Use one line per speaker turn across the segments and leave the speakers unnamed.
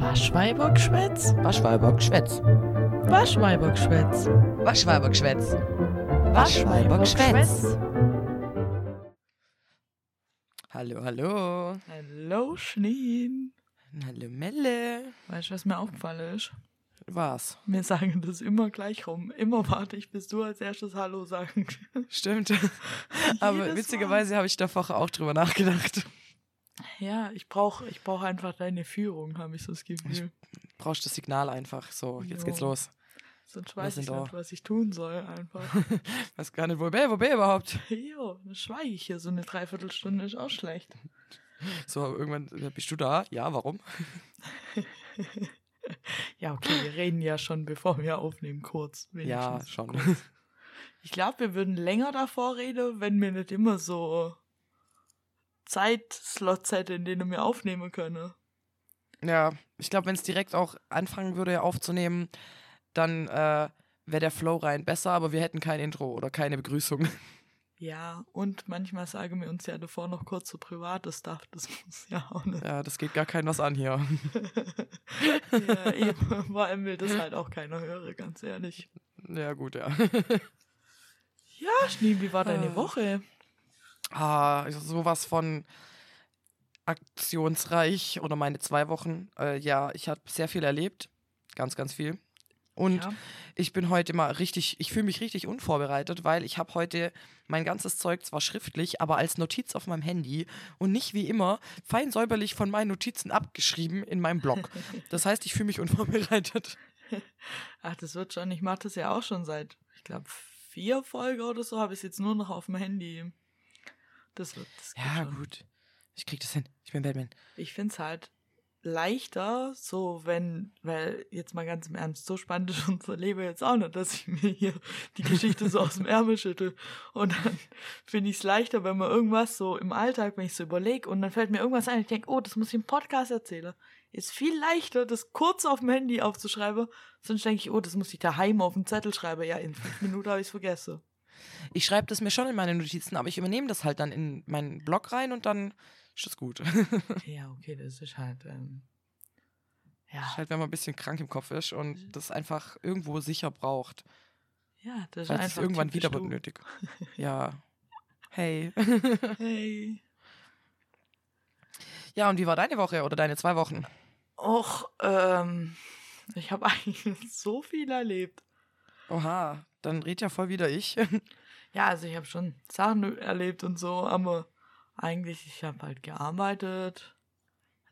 Waschweibergschwätz?
Waschweibergschwätz.
Waschweibergschwätz.
Waschweibergschwätz.
Waschweibergschwätz.
Hallo, hallo.
Hallo, Schneen.
Hallo, Melle.
Weißt du, was mir aufgefallen ist?
Was?
Wir sagen das immer gleich rum. Immer warte ich, bis du als erstes Hallo sagen.
Stimmt. Aber witzigerweise habe ich da vorher auch drüber nachgedacht.
Ja, ich brauche ich brauch einfach deine Führung, habe ich so das Gefühl.
Brauchst das Signal einfach. So, jetzt
Jo.
geht's los.
Sonst weiß ich nicht, was ich tun soll, einfach.
Weiß gar nicht, wo bin, wo bin ich überhaupt?
jo, dann schweige ich hier so eine Dreiviertelstunde, ist auch schlecht.
So, irgendwann bist du da. Ja, warum?
Ja, okay, wir reden ja schon, bevor wir aufnehmen, kurz.
Ja, schon.
kurz. Ich glaube, wir würden länger davor reden, wenn wir nicht immer so Zeitslots hätten, in denen wir aufnehmen können.
Ja, ich glaube, wenn es direkt auch anfangen würde aufzunehmen, dann äh, wäre der Flow rein besser, aber wir hätten kein Intro oder keine Begrüßung.
Ja, und manchmal sagen wir uns ja davor noch kurz so privates Stuff. Das muss ja auch nicht.
Ja, das geht gar kein was an hier.
ja, eben, vor allem will das halt auch keiner hören, ganz ehrlich.
Ja, gut, ja.
Ja, Schnee, wie war deine
Ah.
Woche?
Ah, also sowas von aktionsreich oder meine zwei Wochen. Äh, ja, ich habe sehr viel erlebt. Ganz, ganz viel. Und
Ja.
ich bin heute mal richtig, ich fühle mich richtig unvorbereitet, weil ich habe heute mein ganzes Zeug zwar schriftlich, aber als Notiz auf meinem Handy und nicht wie immer fein säuberlich von meinen Notizen abgeschrieben in meinem Blog. Das heißt, ich fühle mich unvorbereitet.
Ach, das wird schon. Ich mache das ja auch schon seit, ich glaube, vier Folgen oder so, habe ich es jetzt nur noch auf dem Handy. Das wird. Das
Ja,
schon.
gut. Ich krieg das hin. Ich bin Batman.
Ich finde es halt leichter, so wenn, weil jetzt mal ganz im Ernst, so spannend ist unser Leben jetzt auch nicht, dass ich mir hier die Geschichte so aus dem Ärmel schüttel. Und dann finde ich es leichter, wenn man irgendwas so im Alltag, wenn ich so überlege und dann fällt mir irgendwas ein, ich denke, oh, das muss ich im Podcast erzählen. Ist viel leichter, das kurz auf dem Handy aufzuschreiben, sonst denke ich, oh, das muss ich daheim auf dem Zettel schreiben. Ja, in fünf Minuten habe ich es vergessen.
Ich schreibe das mir schon in meine Notizen, aber ich übernehme das halt dann in meinen Blog rein und dann ist das gut.
Ja, okay, das ist halt, ähm, ja,
Ist halt, wenn man ein bisschen krank im Kopf ist und das einfach irgendwo sicher braucht.
ja, das ist
Weil es
einfach
irgendwann
typisch
wieder
du.
benötigt. Ja. Hey.
Hey.
Ja, und wie war deine Woche oder deine zwei Wochen?
Och, ähm, ich habe eigentlich so viel erlebt.
Oha, dann red ja voll wieder ich.
Ja, also ich habe schon Sachen erlebt und so, aber eigentlich, ich habe halt gearbeitet.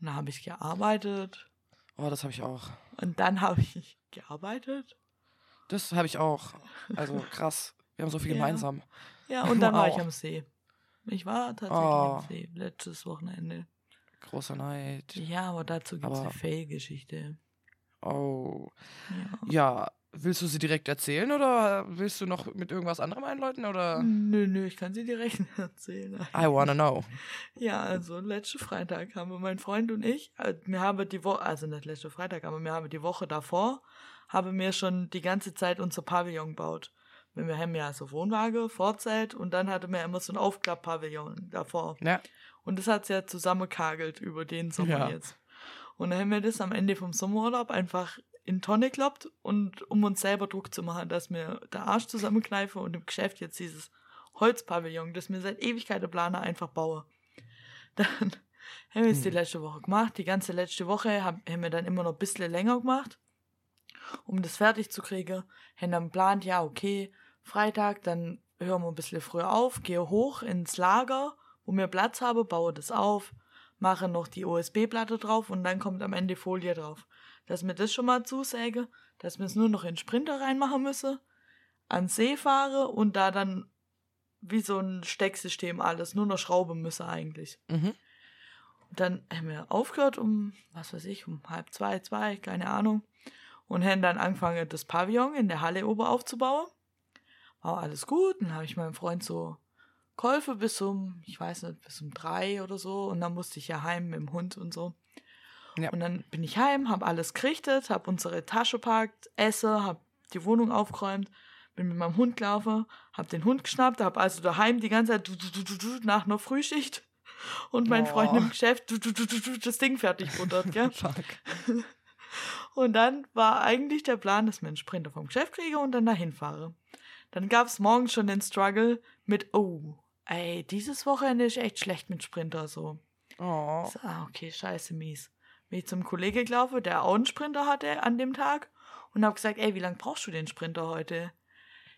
Dann habe ich gearbeitet.
Oh, das habe ich auch.
Und dann habe ich gearbeitet.
Das habe ich auch. Also krass. Wir haben so viel
Ja.
gemeinsam.
Ja, und dann war ich am See. Ich war tatsächlich
Oh.
am See letztes Wochenende.
Großer Neid.
Ja, aber dazu gibt es eine Fail-Geschichte.
Oh.
Ja.
Ja, willst du sie direkt erzählen oder willst du noch mit irgendwas anderem einläuten oder?
Nö, nö, ich kann sie direkt erzählen.
I wanna know.
Ja, also letzten Freitag haben wir, mein Freund und ich, äh, wir haben die Woche, also nicht letzten Freitag, aber wir haben die Woche davor, haben wir schon die ganze Zeit unser Pavillon gebaut. Wir haben ja so Wohnwagen, Vorzelt und dann hatte wir immer so ein Aufklapp-Pavillon davor.
Ja.
Und das hat's ja zusammengekagelt über den Sommer
Ja.
jetzt. Und dann haben wir das am Ende vom Sommerurlaub einfach in Tonne gekloppt und um uns selber Druck zu machen, dass wir der Arsch zusammenkneifen und im Geschäft jetzt dieses Holzpavillon, das wir seit Ewigkeiten planen, einfach bauen. Dann haben wir es die
Hm.
letzte Woche gemacht. Die ganze letzte Woche haben, haben wir dann immer noch ein bisschen länger gemacht, um das fertig zu kriegen. Haben dann geplant, ja, okay, Freitag, dann hören wir ein bisschen früher auf, gehe hoch ins Lager, wo wir Platz haben, baue das auf, mache noch die OSB-Platte drauf und dann kommt am Ende Folie drauf. Dass wir das schon mal zusäge, dass wir es nur noch in Sprinter reinmachen müssen, ans See fahre und da dann wie so ein Stecksystem alles, nur noch schrauben müsse eigentlich.
Mhm.
Und dann haben wir aufgehört um, was weiß ich, um halb zwei, zwei, keine Ahnung. Und haben dann angefangen, das Pavillon in der Halle oben aufzubauen. War alles gut. Dann habe ich meinem Freund so geholfen bis um, ich weiß nicht, bis um drei oder so. Und dann musste ich ja heim mit dem Hund und so.
Ja.
Und dann bin ich heim, habe alles gerichtet, habe unsere Tasche packt, esse, habe die Wohnung aufgeräumt, bin mit meinem Hund gelaufen, habe den Hund geschnappt, habe also daheim die ganze Zeit du, du, du, du, nach einer Frühschicht und mein
Oh.
Freund im Geschäft du, du, du, du, du, das Ding fertig buttert, gell?
Fuck.
Und dann war eigentlich der Plan, dass wir einen Sprinter vom Geschäft kriege und dann dahin fahre. Dann gab es morgens schon den Struggle mit, oh, ey, dieses Wochenende ist echt schlecht mit Sprinter so.
Oh.
So, ah, okay, scheiße, mies. Bin ich zum Kollege gelaufen, der auch einen Sprinter hatte an dem Tag und habe gesagt, ey, wie lange brauchst du den Sprinter heute?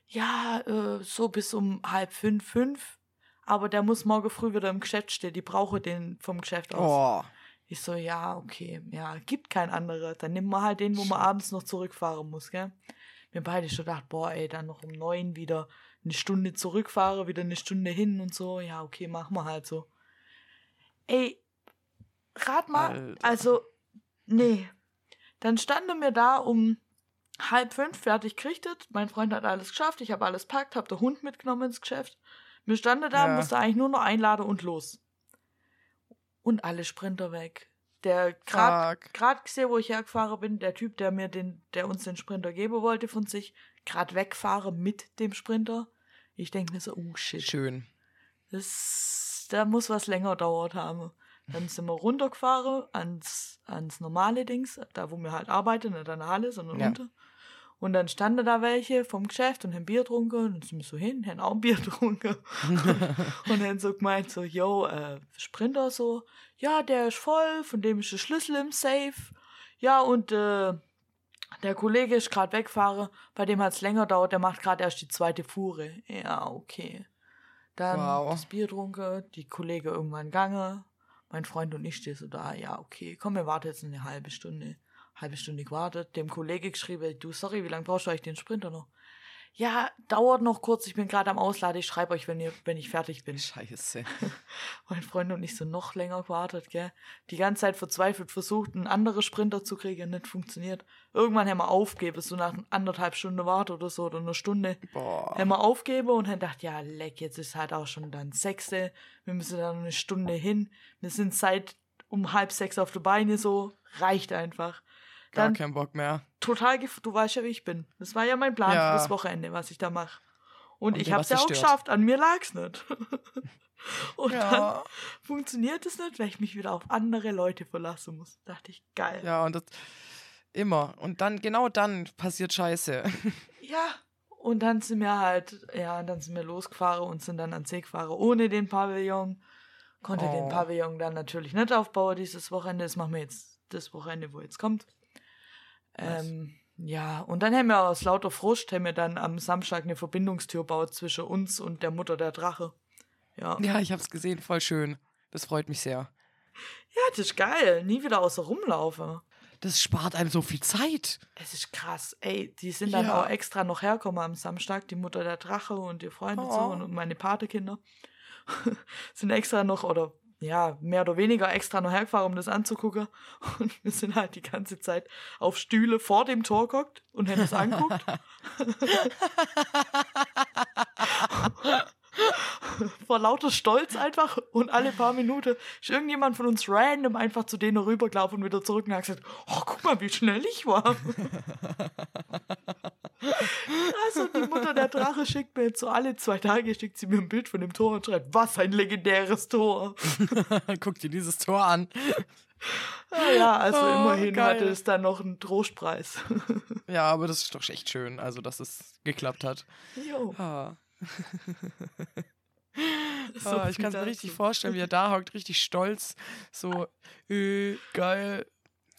Ja, äh, so bis um halb fünf, fünf. Aber der muss morgen früh wieder im Geschäft stehen. Die brauche den vom Geschäft aus.
Oh.
Ich so, ja, okay, ja, gibt kein anderer. Dann nehmen wir halt den, wo man abends noch zurückfahren muss, gell? Wir beide schon gedacht, boah, ey, dann noch um neun wieder eine Stunde zurückfahren, wieder eine Stunde hin und so. Ja, okay, machen wir halt so. Ey, rat mal,
Alter.
also, nee. Dann standen wir da um halb fünf fertig gerichtet. Mein Freund hat alles geschafft, ich habe alles packt, habe den Hund mitgenommen ins Geschäft. Wir standen da,
Ja.
musste eigentlich nur noch einladen und los. Und alle Sprinter weg. Der gerade gesehen, wo ich hergefahren bin, der Typ, der mir den, der uns den Sprinter geben wollte von sich, gerade wegfahren mit dem Sprinter. Ich denke mir so, oh shit.
Schön.
Das, da muss was länger dauert haben. Dann sind wir runtergefahren ans, ans normale Dings, da wo wir halt arbeiten, nicht an der Halle, sondern
Ja.
runter. Und dann standen da welche vom Geschäft und haben Bier getrunken. Und dann sind wir so hin, haben auch ein Bier getrunken. und dann so gemeint, so, yo, äh, Sprinter so, ja, der ist voll, von dem ist der Schlüssel im Safe. Ja, und äh, der Kollege ist gerade weggefahren, bei dem hat es länger dauert, der macht gerade erst die zweite Fuhre. Ja, okay. Dann
Wow.
das Bier getrunken, die Kollege irgendwann gange. Mein Freund und ich stehen so da, ja, okay, komm, wir warten jetzt eine halbe Stunde. Halbe Stunde gewartet, dem Kollege geschrieben, du, sorry, wie lange brauchst du eigentlich den Sprinter noch? Ja, dauert noch kurz, ich bin gerade am Ausladen, ich schreibe euch, wenn, ihr, wenn ich fertig bin.
Scheiße.
Mein Freund und ich so noch länger gewartet, gell? Die ganze Zeit verzweifelt versucht, einen anderen Sprinter zu kriegen, nicht funktioniert. Irgendwann haben wir aufgegeben, so nach anderthalb Stunden Warte oder so, oder eine Stunde.
Boah.
Haben wir aufgegeben und haben gedacht, ja, leck, jetzt ist halt auch schon dann sechste. Wir müssen da noch eine Stunde hin. Wir sind seit um halb sechs auf der Beine so. Reicht einfach.
Gar
Dann
keinen Bock mehr.
total, gef du weißt ja, wie ich bin. Das war ja mein Plan
Ja.
für das Wochenende, was ich da mache. Und,
Und
ich hab's
war's
ja auch geschafft. An mir lag's nicht. und dann
Ja.
funktioniert es nicht, weil ich mich wieder auf andere Leute verlassen muss. Dachte ich, geil.
Ja, und das immer. Und dann, genau dann passiert Scheiße.
Ja. Und dann sind wir halt, ja, dann sind wir losgefahren und sind dann an See gefahren ohne den Pavillon. Konnte den
Oh.
Pavillon dann natürlich nicht aufbauen dieses Wochenende. Das machen wir jetzt das Wochenende, wo jetzt kommt. Ähm, ja, und dann haben wir aus lauter Frust haben wir dann am Samstag eine Verbindungstür gebaut zwischen uns und der Mutter der Drache. Ja.
Ja, ich hab's gesehen, voll schön. Das freut mich sehr.
Ja, das ist geil. Nie wieder außer rumlaufen.
Das spart einem so viel Zeit.
Es ist krass. Ey, die sind dann
Ja.
auch extra noch hergekommen am Samstag, die Mutter der Drache und ihr Freund und so
Oh.
und meine Patekinder. sind extra noch, oder ja, mehr oder weniger extra noch hergefahren, um das anzugucken. Und wir sind halt die ganze Zeit auf Stühle vor dem Tor geguckt und haben das angeguckt. vor lauter Stolz einfach und alle paar Minuten ist irgendjemand von uns random einfach zu denen rübergelaufen und wieder zurück und hat gesagt, oh, guck mal, wie schnell ich war. also die Mutter der Drache schickt mir jetzt so alle zwei Tage, schickt sie mir ein Bild von dem Tor und schreibt, was ein legendäres Tor.
Guck dir dieses Tor an.
Ah, ja, also
Oh,
immerhin
geil.
hatte es dann noch einen Trostpreis.
Ja, aber das ist doch echt schön, also dass es geklappt hat.
Jo.
Ah.
So
ah, ich kann mir
dazu.
richtig vorstellen, wie er da hockt, richtig stolz. So, äh, geil.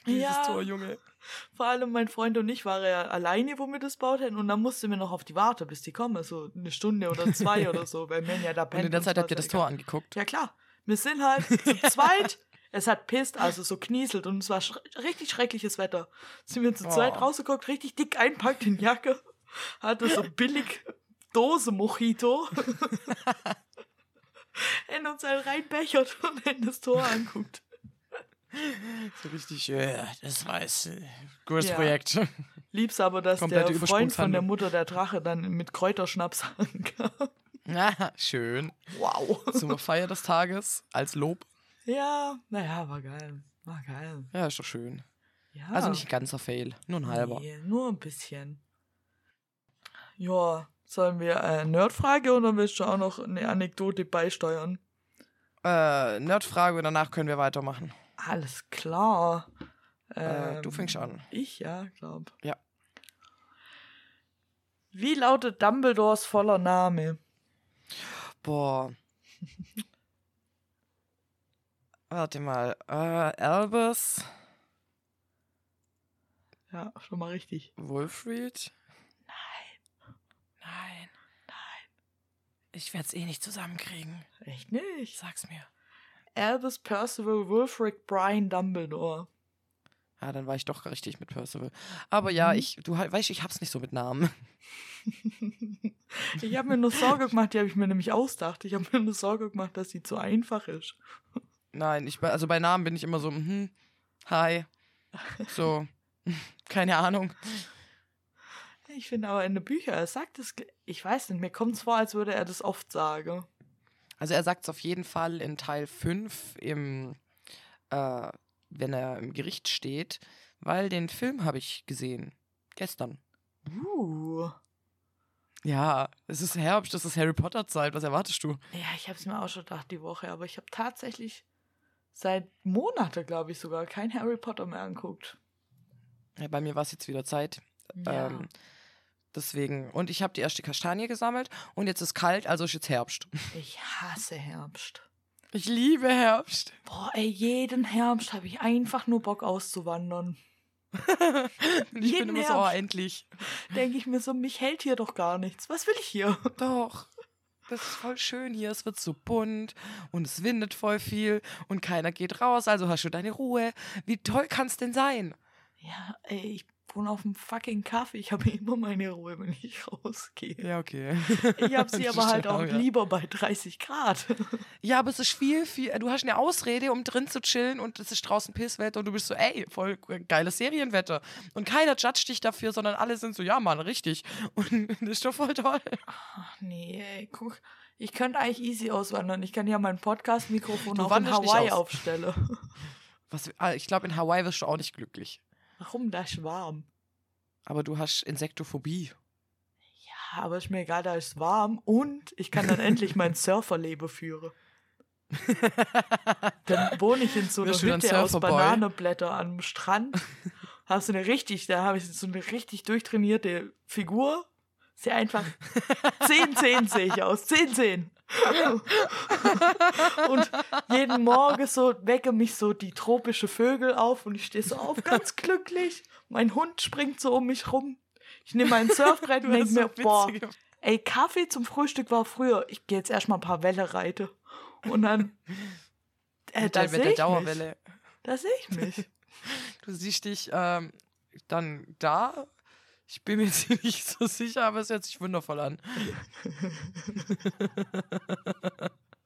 Dieses
Ja.
Tor, Junge.
Vor allem mein Freund und ich waren ja alleine, wo wir das baut hätten. Und dann mussten wir noch auf die Warte, bis die kommen. So eine Stunde oder zwei oder so. Weil wir ja da
Und
pennt
in der Zeit habt ihr das Tor angeguckt.
Ja, klar. Wir sind halt zu zweit. Es hat pisst, also so knieselt. Und es war sch richtig schreckliches Wetter. Sind wir zu zweit
Oh.
rausgeguckt, richtig dick einpackt in Jacke. Hatte so billig Dose Mojito. in uns halt reinbechert und in das Tor anguckt.
So richtig, äh, das war es. Gutes
Ja.
Projekt.
Lieb's aber, dass
Komplette
der Freund von der. Mutter der Drache dann mit Kräuterschnaps ankam.
Ah, schön.
Wow.
Zur Feier des Tages als Lob.
Ja, naja, war geil. War geil.
Ja, ist doch schön.
Ja.
Also nicht ein ganzer Fail, nur ein halber.
Nee, nur ein bisschen. Ja, sollen wir äh, Nerdfrage oder willst du auch noch eine Anekdote beisteuern?
Äh, Nerdfrage und danach können wir weitermachen.
Alles klar.
Äh, du fängst
Ähm,
an.
Ich, ja, glaub.
Ja.
Wie lautet Dumbledores voller Name?
Boah. Warte mal. Äh, Albus
Ja, schon mal richtig.
Wolfried?
Nein,
Nein.
nein.
Ich werde es eh nicht zusammenkriegen.
Echt nicht.
Sag's mir.
Albus Percival Wulfric Brian Dumbledore.
Ja, dann war ich doch richtig mit Percival. Aber ja,
Mhm.
ich, du weißt, ich hab's nicht so mit Namen.
ich habe mir nur Sorge gemacht, die habe ich mir nämlich ausgedacht. Ich habe mir nur Sorge gemacht, dass sie zu einfach ist.
Nein, ich, also bei Namen bin ich immer so, hm, hi. So, keine Ahnung.
Ich finde aber in den Büchern, er sagt es, ich weiß nicht, mir kommt es vor, als würde er das oft sagen.
Also er sagt es auf jeden Fall in Teil 5 im, äh, wenn er im Gericht steht, weil den Film habe ich gesehen. Gestern.
Uh.
Ja, es ist Herbst, es ist Harry Potter Zeit. Was erwartest du?
Ja, ich habe es mir auch schon gedacht die Woche, aber ich habe tatsächlich seit Monaten, glaube ich sogar, kein Harry Potter mehr anguckt.
Ja, bei mir war es jetzt wieder Zeit.
Ja.
Ähm, deswegen. Und ich habe die erste Kastanie gesammelt und jetzt ist kalt, also ist jetzt Herbst.
ich hasse Herbst.
Ich liebe Herbst.
Boah, ey, jeden Herbst habe ich einfach nur Bock auszuwandern.
Und ich
Jeden
bin immer so, oh, endlich.
Denke ich mir so, mich hält hier doch gar nichts. Was will ich hier?
Doch. Das ist voll schön hier. Es wird so bunt und es windet voll viel und keiner geht raus, also hast du deine Ruhe. Wie toll kann's denn sein?
Ja, ey, ich wohne auf dem fucking Kaffee. Ich habe immer meine Ruhe, wenn ich rausgehe.
Ja, okay.
Ich habe sie aber halt auch
ja.
lieber bei 30 Grad.
Ja, aber es ist viel, viel. Du hast eine Ausrede, um drin zu chillen und es ist draußen Pisswetter und du bist so, ey, voll geiles Serienwetter. Und keiner judgt dich dafür, sondern alle sind so, ja, Mann, richtig. Und das ist doch voll toll.
Ach nee, ey, guck. Ich könnte eigentlich easy auswandern. Ich kann ja mein Podcast-Mikrofon
nicht
Hawaii
aus.
aufstellen.
Was, ah, ich glaube, in Hawaii wirst du auch nicht glücklich.
Warum? Da ist warm.
Aber du hast Insektophobie.
Ja, aber ist mir egal, da ist warm und ich kann dann endlich mein Surferleben führen. Dann wohne ich in so einer Hütte aus? Bananenblätter am Strand. Hast du eine richtig, da habe ich so eine richtig durchtrainierte Figur. Sehr einfach 10, 10 sehe ich aus. 10, 10. Und jeden Morgen so wecken mich so die tropische Vögel auf und ich stehe so auf, ganz glücklich. Mein Hund springt so um mich rum. Ich nehme mein Surfbrett und denke
hast
mir,
so
boah, ey, Kaffee zum Frühstück war früher. Ich gehe jetzt erstmal ein paar Welle reite. Und dann, äh,
mit
da
der,
sehe
mit der
ich mich.
Dauerwelle.
Da sehe ich mich.
Du siehst dich ähm, dann da. Ich bin mir jetzt nicht so sicher, aber es hört sich wundervoll an.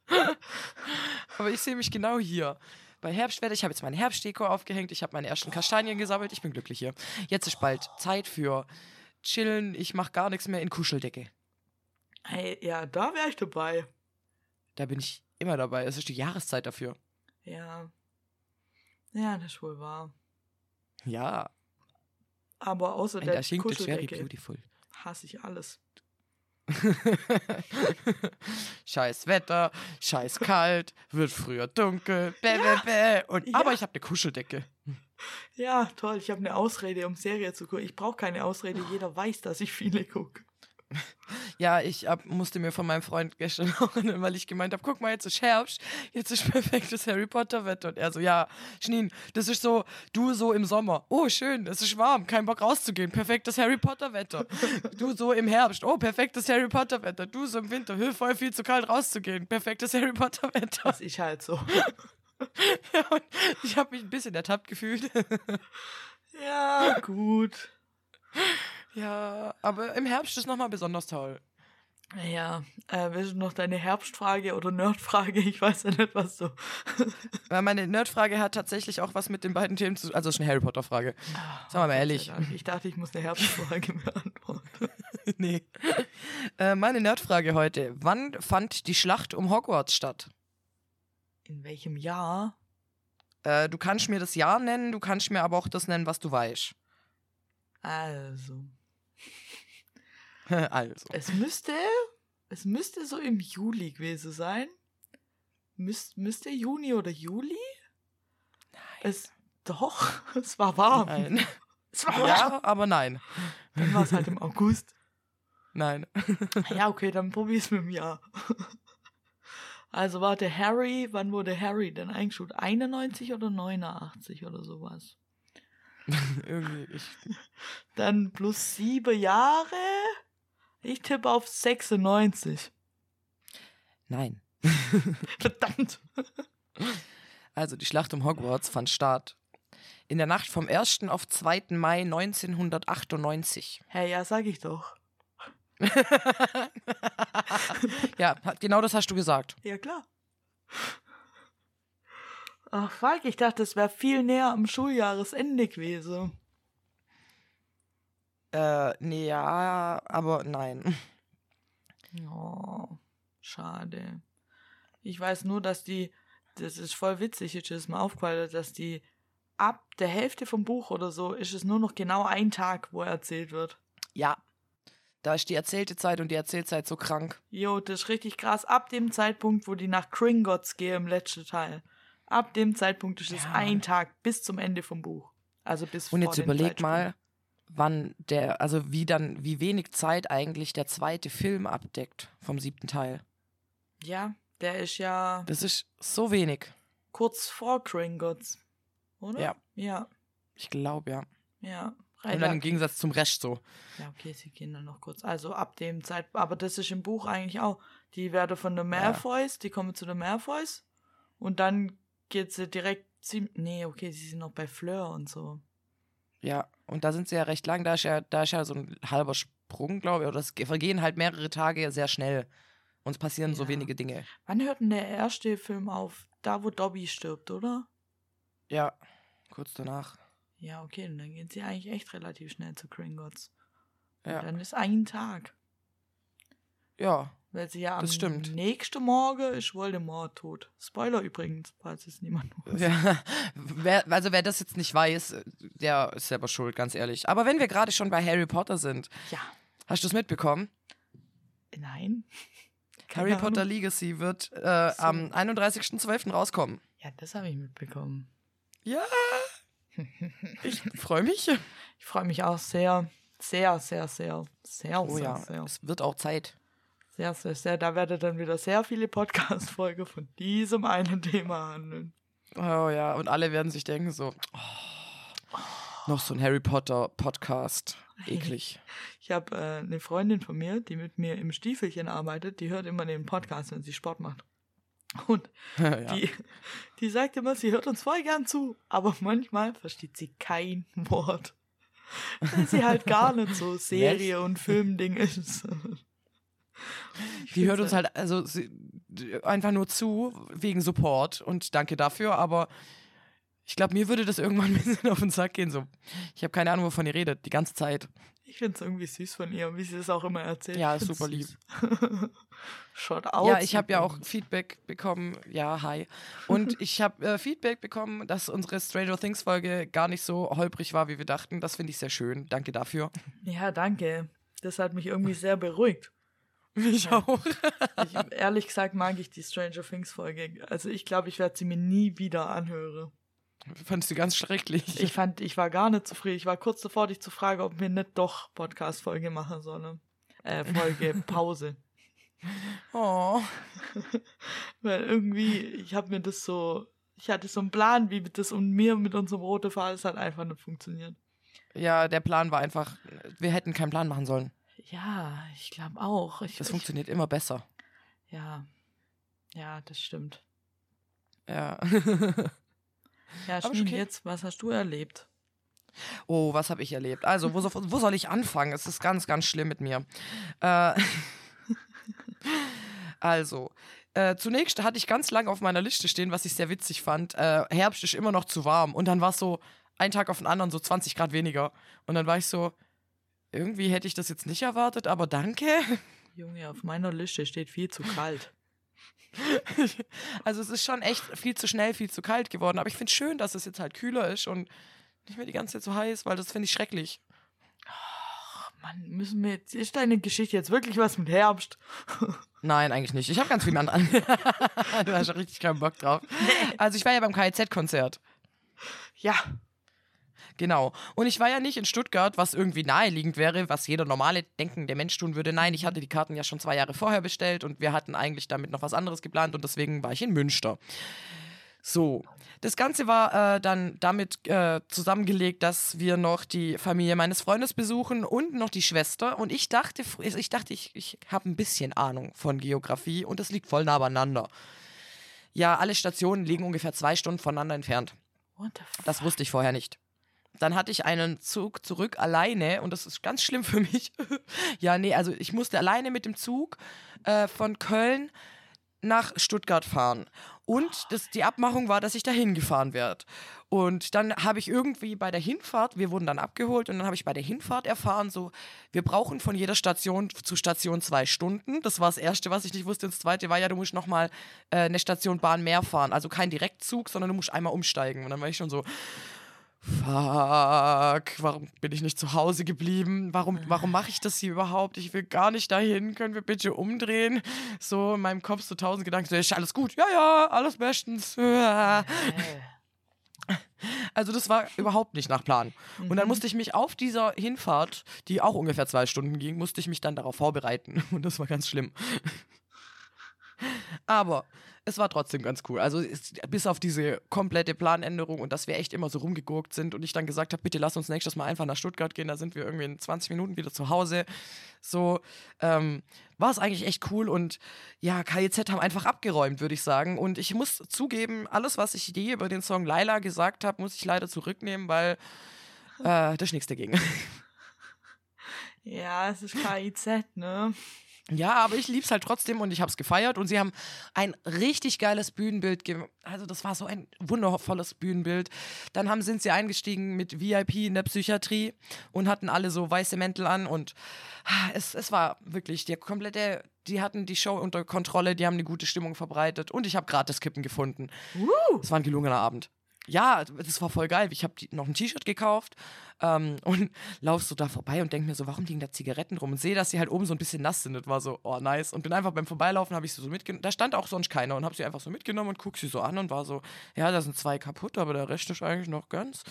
aber ich sehe mich genau hier. Bei Herbstwetter, ich habe jetzt meine Herbstdeko aufgehängt, ich habe meine ersten Kastanien gesammelt, ich bin glücklich hier. Jetzt ist bald Zeit für Chillen, ich mache gar nichts mehr in Kuscheldecke.
Hey, ja, da wäre ich dabei.
Da bin ich immer dabei, es ist die Jahreszeit dafür.
Ja. Ja, das ist wohl wahr.
Ja,
Aber außer
and
der
I think beautiful.
hasse ich alles.
scheiß Wetter, scheiß kalt, wird früher dunkel, bäh, bäh, bäh. Und,
Ja.
Aber ich habe eine Kuscheldecke.
Ja, toll, ich habe eine Ausrede, um Serie zu gucken. Ich brauche keine Ausrede, jeder weiß, dass ich viele gucke.
Ja, ich hab, musste mir von meinem Freund gestern auch weil ich gemeint habe, guck mal, jetzt ist Herbst, jetzt ist perfektes Harry Potter Wetter. Und er so, ja, Schneen, das ist so, du so im Sommer. Oh, schön, es ist warm, kein Bock rauszugehen, perfektes Harry Potter Wetter. Du so im Herbst, oh, perfektes Harry Potter Wetter. Du so im Winter, hö, voll viel zu kalt rauszugehen, perfektes Harry Potter Wetter.
Das ist halt so.
Ja, und ich habe mich ein bisschen ertappt gefühlt.
ja, gut.
Ja, aber im Herbst ist nochmal besonders toll.
Ja, äh, willst du noch deine Herbstfrage oder Nerdfrage? Ich weiß ja nicht, was.
Weil meine Nerdfrage hat tatsächlich auch was mit den beiden Themen zu Also es ist eine Harry Potter-Frage. Sagen wir mal ehrlich.
Ich dachte, ich muss eine Herbstfrage beantworten.
nee. Äh, meine Nerdfrage heute. Wann fand die Schlacht um Hogwarts statt?
In welchem Jahr?
Äh, du kannst mir das Jahr nennen, du kannst mir aber auch das nennen, was du weißt.
Also,
also.
es müsste, es müsste so im Juli gewesen sein. Müs, müsste Juni oder Juli? Es, Doch, es war warm.
Nein.
Es war warm.
Ja, aber nein.
Dann war es halt im August.
Nein.
Ja, okay, dann probier's mit dem Jahr. Also warte, Harry, wann wurde Harry denn eingeschult? 91 oder 89 oder sowas?
Irgendwie, ich.
Dann plus sieben Jahre. Ich tippe auf 96.
Nein.
Verdammt.
Also, die Schlacht um Hogwarts fand statt in der Nacht vom 1. auf 2. Mai 1998.
Hey, ja, sag ich doch.
Ja, genau das hast du gesagt.
Ja, klar. Ach, fuck, ich dachte, es wäre viel näher am Schuljahresende gewesen.
Äh, nee, ja, aber nein.
Oh, schade. Ich weiß nur, dass die, das ist voll witzig, jetzt ist mir aufgefallen, dass die ab der Hälfte vom Buch oder so ist es nur noch genau ein Tag, wo erzählt wird.
Ja. Da ist die erzählte Zeit und die Erzählzeit so krank.
Jo, das ist richtig krass. Ab dem Zeitpunkt, wo die nach Gringotts gehen im letzten Teil. Ab dem Zeitpunkt ist es
Ja.
ein Tag bis zum Ende vom Buch. Also bis
Und
vor
jetzt überleg mal, wann der, also wie dann, wie wenig Zeit eigentlich der zweite Film abdeckt vom siebten Teil.
Ja, der ist ja
Das ist so wenig.
kurz vor Gringotts. Oder?
Ja.
Ja,
Ich glaube, ja.
ja.
Und dann im Gegensatz zum Rest so.
Ja, okay, sie gehen dann noch kurz. Also ab dem Zeitpunkt, aber das ist im Buch eigentlich auch. Die werden von der Malfoys, die kommen zu der Malfoys und dann geht sie direkt ziemlich. Nee, okay, sie sind noch bei Fleur und so.
Ja, und da sind sie ja recht lang. Da ist ja, da ist ja so ein halber Sprung, glaube ich. Oder es ge- vergehen halt mehrere Tage sehr schnell. Und es passieren so
Ja.
wenige Dinge.
Wann hört denn der erste Film auf? Da, wo Dobby stirbt, oder?
Ja, kurz danach.
Ja, okay, und dann gehen sie eigentlich echt relativ schnell zu Gringotts.
Ja,
Und dann ist ein Tag.
Ja.
Weil sie ja am
Das stimmt.
nächsten Morgen ist Voldemort tot. Spoiler übrigens, falls es niemand weiß.
ja. Wer, also wer das jetzt nicht weiß, der ist selber schuld, ganz ehrlich. Aber wenn wir gerade schon bei Harry Potter sind,
Ja.
hast du es mitbekommen?
Nein.
Harry
Keine
Potter
Ahnung.
Legacy wird äh,
So.
am 31.12. rauskommen.
Ja, das habe ich mitbekommen.
Ja. Ich freue mich.
Ich freue mich auch sehr, sehr, sehr, sehr, sehr,
Oh
sehr,
ja,
sehr,
es wird auch Zeit.
Sehr, sehr, sehr. Da werde dann wieder sehr viele Podcast-Folgen von diesem einen Thema handeln.
Oh ja, und alle werden sich denken so, oh, noch so ein Harry Potter Podcast. Eklig.
Ich habe äh, eine Freundin von mir, die mit mir im Stiefelchen arbeitet, die hört immer den Podcast, wenn sie Sport macht. Und
ja.
die, die sagt immer, sie hört uns voll gern zu, aber manchmal versteht sie kein Wort. Weil sie halt gar nicht so Serie- und Filmding ist.
Die hört uns halt also sie, einfach nur zu wegen Support und danke dafür, aber ich glaube, mir würde das irgendwann ein bisschen auf den Sack gehen. So, ich habe keine Ahnung, wovon ihr redet, die ganze Zeit.
Ich finde es irgendwie süß von ihr, wie sie das auch immer erzählt.
Ja,
find's
super
süß. Schaut aus.
ja, ich habe ja auch Feedback bekommen. Ja, hi. Und ich habe äh, Feedback bekommen, dass unsere Stranger Things Folge gar nicht so holprig war, wie wir dachten. Das finde ich sehr schön. Danke dafür.
Ja, danke. Das hat mich irgendwie sehr beruhigt.
Mich auch.
Ich, ehrlich gesagt mag ich die Stranger Things Folge. Also ich glaube, ich werde sie mir nie wieder anhören.
Fandest du ganz schrecklich.
Ich fand, ich war gar nicht zufrieden. Ich war kurz davor, dich zu fragen, ob wir nicht doch Podcast-Folge machen sollen. Äh, Folge Pause.
oh.
Weil irgendwie, ich habe mir das so, ich hatte so einen Plan, wie das und mir mit unserem roten Faden, es hat einfach nicht funktioniert.
Ja, der Plan war einfach, wir hätten keinen Plan machen sollen.
Ja, ich glaube auch. Ich,
Das
ich,
funktioniert immer besser.
Ja, ja, das stimmt.
Ja.
Ja, Schneen,
okay.
jetzt, was hast du erlebt?
Oh, was habe ich erlebt? Also, wo, so, wo soll ich anfangen? Es ist ganz, ganz schlimm mit mir. Äh, also, äh, zunächst hatte ich ganz lange auf meiner Liste stehen, was ich sehr witzig fand. Äh, Herbst ist immer noch zu warm. Und dann war es so, ein Tag auf den anderen so 20 Grad weniger. Und dann war ich so, irgendwie hätte ich das jetzt nicht erwartet, aber danke.
Junge, auf meiner Liste steht viel zu kalt.
Also, es ist schon echt viel zu schnell, viel zu kalt geworden. Aber ich finde es schön, dass es jetzt halt kühler ist und nicht mehr die ganze Zeit so heiß, weil das finde ich schrecklich.
Mann, müssen wir jetzt, ist deine Geschichte jetzt wirklich was mit Herbst?
Nein, eigentlich nicht. Ich habe ganz viel an. du hast ja richtig keinen Bock drauf. Also ich war ja beim KIZ-Konzert.
Ja.
Genau. Und ich war ja nicht in Stuttgart, was irgendwie naheliegend wäre, was jeder normale denkende Mensch tun würde. Nein, ich hatte die Karten ja schon zwei Jahre vorher bestellt und wir hatten eigentlich damit noch was anderes geplant und deswegen war ich in Münster. So, das Ganze war äh, dann damit äh, zusammengelegt, dass wir noch die Familie meines Freundes besuchen und noch die Schwester. Und ich dachte, ich dachte, ich, ich habe ein bisschen Ahnung von Geografie und das liegt voll nah beieinander. Ja, alle Stationen liegen ungefähr zwei Stunden voneinander entfernt.
What the fuck?
Das wusste ich vorher nicht. Dann hatte ich einen Zug zurück alleine und das ist ganz schlimm für mich. ja, nee, also ich musste alleine mit dem Zug äh, von Köln nach Stuttgart fahren. Und das, die Abmachung war, dass ich dahin gefahren werde. Und dann habe ich irgendwie bei der Hinfahrt, wir wurden dann abgeholt und dann habe ich bei der Hinfahrt erfahren, so, wir brauchen von jeder Station zu Station zwei Stunden. Das war das Erste, was ich nicht wusste. Und das Zweite war ja, du musst nochmal äh, eine Station Bahn mehr fahren. Also kein Direktzug, sondern du musst einmal umsteigen. Und dann war ich schon so, fuck, warum bin ich nicht zu Hause geblieben? Warum, warum mache ich das hier überhaupt? Ich will gar nicht dahin. Können wir bitte umdrehen? So in meinem Kopf so tausend Gedanken. So, ist alles gut? Ja, ja, alles bestens. Also das war überhaupt nicht nach Plan. Und
Mhm.
dann musste ich mich auf dieser Hinfahrt, die auch ungefähr zwei Stunden ging, musste ich mich dann darauf vorbereiten. Und das war ganz schlimm. Aber es war trotzdem ganz cool. Also es, bis auf diese komplette Planänderung und dass wir echt immer so rumgegurkt sind und ich dann gesagt habe, bitte lass uns nächstes Mal einfach nach Stuttgart gehen, da sind wir irgendwie in 20 Minuten wieder zu Hause. So ähm, war es eigentlich echt cool und ja, KIZ haben einfach abgeräumt, würde ich sagen. Und ich muss zugeben, alles, was ich je über den Song Laila gesagt habe, muss ich leider zurücknehmen, weil äh, da ist nichts dagegen.
Ja, es ist KIZ, ne?
Ja, aber ich lieb's halt trotzdem und ich hab's gefeiert und sie haben ein richtig geiles Bühnenbild gemacht. Also das war so ein wundervolles Bühnenbild. Dann haben, sind sie eingestiegen mit VIP in der Psychiatrie und hatten alle so weiße Mäntel an und ah, es, es war wirklich der komplette, die hatten die Show unter Kontrolle, die haben eine gute Stimmung verbreitet und ich habe gratis Kippen gefunden.
Uh,
Es war ein gelungener Abend. Ja, das war voll geil. Ich habe noch ein T-Shirt gekauft ähm, und lauf so da vorbei und denke mir so, warum liegen da Zigaretten rum? Und sehe, dass sie halt oben so ein bisschen nass sind. Das war so, oh nice. Und bin einfach beim Vorbeilaufen, habe ich sie so mitgenommen. Da stand auch sonst keiner und habe sie einfach so mitgenommen und guck sie so an und war so, ja, da sind zwei kaputt, aber der Rest ist eigentlich noch ganz.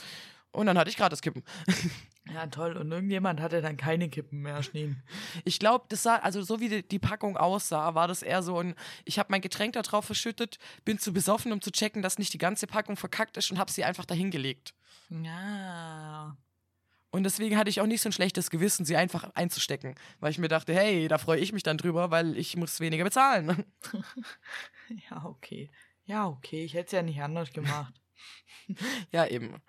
Und dann hatte ich gratis Kippen.
ja, toll. Und irgendjemand hatte dann keine Kippen mehr stehen.
Ich glaube, das sah, also so wie die, die Packung aussah, war das eher so ein, ich habe mein Getränk da drauf verschüttet, bin zu besoffen, um zu checken, dass nicht die ganze Packung verkackt ist und habe sie einfach dahin gelegt.
Ja.
Und deswegen hatte ich auch nicht so ein schlechtes Gewissen, sie einfach einzustecken, weil ich mir dachte, hey, da freue ich mich dann drüber, weil ich muss weniger bezahlen.
Ja, okay. Ja, okay. Ich hätte es ja nicht anders gemacht.
ja, eben.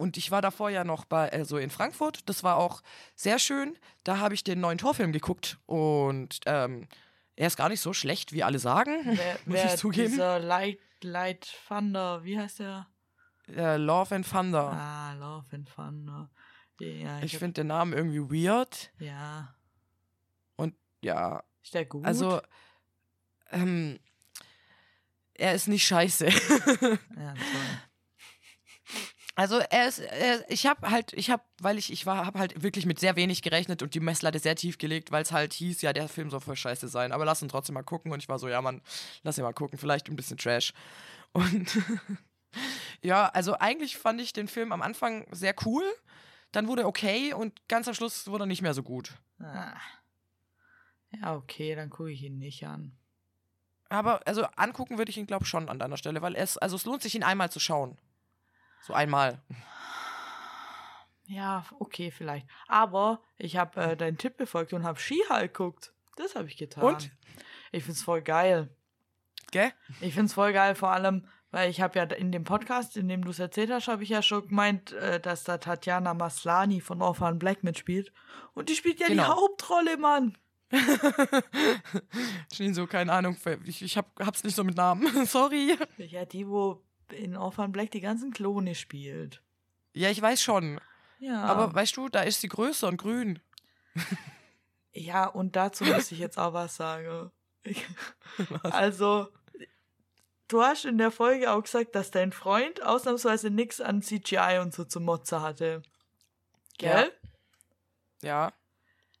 Und ich war davor ja noch bei, also in Frankfurt. Das war auch sehr schön. Da habe ich den neuen Torfilm geguckt und ähm, er ist gar nicht so schlecht, wie alle sagen.
Wer,
Muss
wer
ich zugeben.
dieser Light, Light Thunder, wie heißt der?
Äh, Love and Thunder.
Ah, Love and Thunder. Ja,
ich
hab-
finde den Namen irgendwie weird.
Ja.
Und ja,
Ist der gut?
also ähm, er ist nicht scheiße.
Ja, toll.
Also er ist, er, ich habe halt, ich habe, weil ich, ich war, habe halt wirklich mit sehr wenig gerechnet und die Messlatte sehr tief gelegt, weil es halt hieß, ja, der Film soll voll scheiße sein, aber lass ihn trotzdem mal gucken und ich war so, ja, Mann, lass ihn mal gucken, vielleicht ein bisschen Trash. Und ja, also eigentlich fand ich den Film am Anfang sehr cool, dann wurde er okay und ganz am Schluss wurde er nicht mehr so gut.
Ah. Ja, okay, dann gucke ich ihn nicht an.
Aber also angucken würde ich ihn, glaube ich, schon an deiner Stelle, weil es, also es lohnt sich, ihn einmal zu schauen. So einmal.
Ja, okay, vielleicht. Aber ich habe äh, deinen Tipp befolgt und habe Ski-Hulk geguckt. Das habe ich getan.
Und?
Ich find's voll geil.
Gell?
Ich find's voll geil, vor allem, weil ich habe ja in dem Podcast, in dem du es erzählt hast, habe ich ja schon gemeint, äh, dass da Tatjana Maslani von Orphan Black mitspielt. Und die spielt ja die
Genau.
Hauptrolle, Mann.
Schneen so, keine Ahnung, ich, ich hab, hab's nicht so mit Namen. Sorry.
Ja, die, wo in Orphan Black die ganzen Klone spielt.
Ja, ich weiß schon.
Ja.
Aber weißt du, da ist sie größer und grün.
Ja, und dazu muss ich jetzt auch was sagen. Ich, also, du hast in der Folge auch gesagt, dass dein Freund ausnahmsweise nichts an CGI und so zu Motze hatte. Gell?
Ja.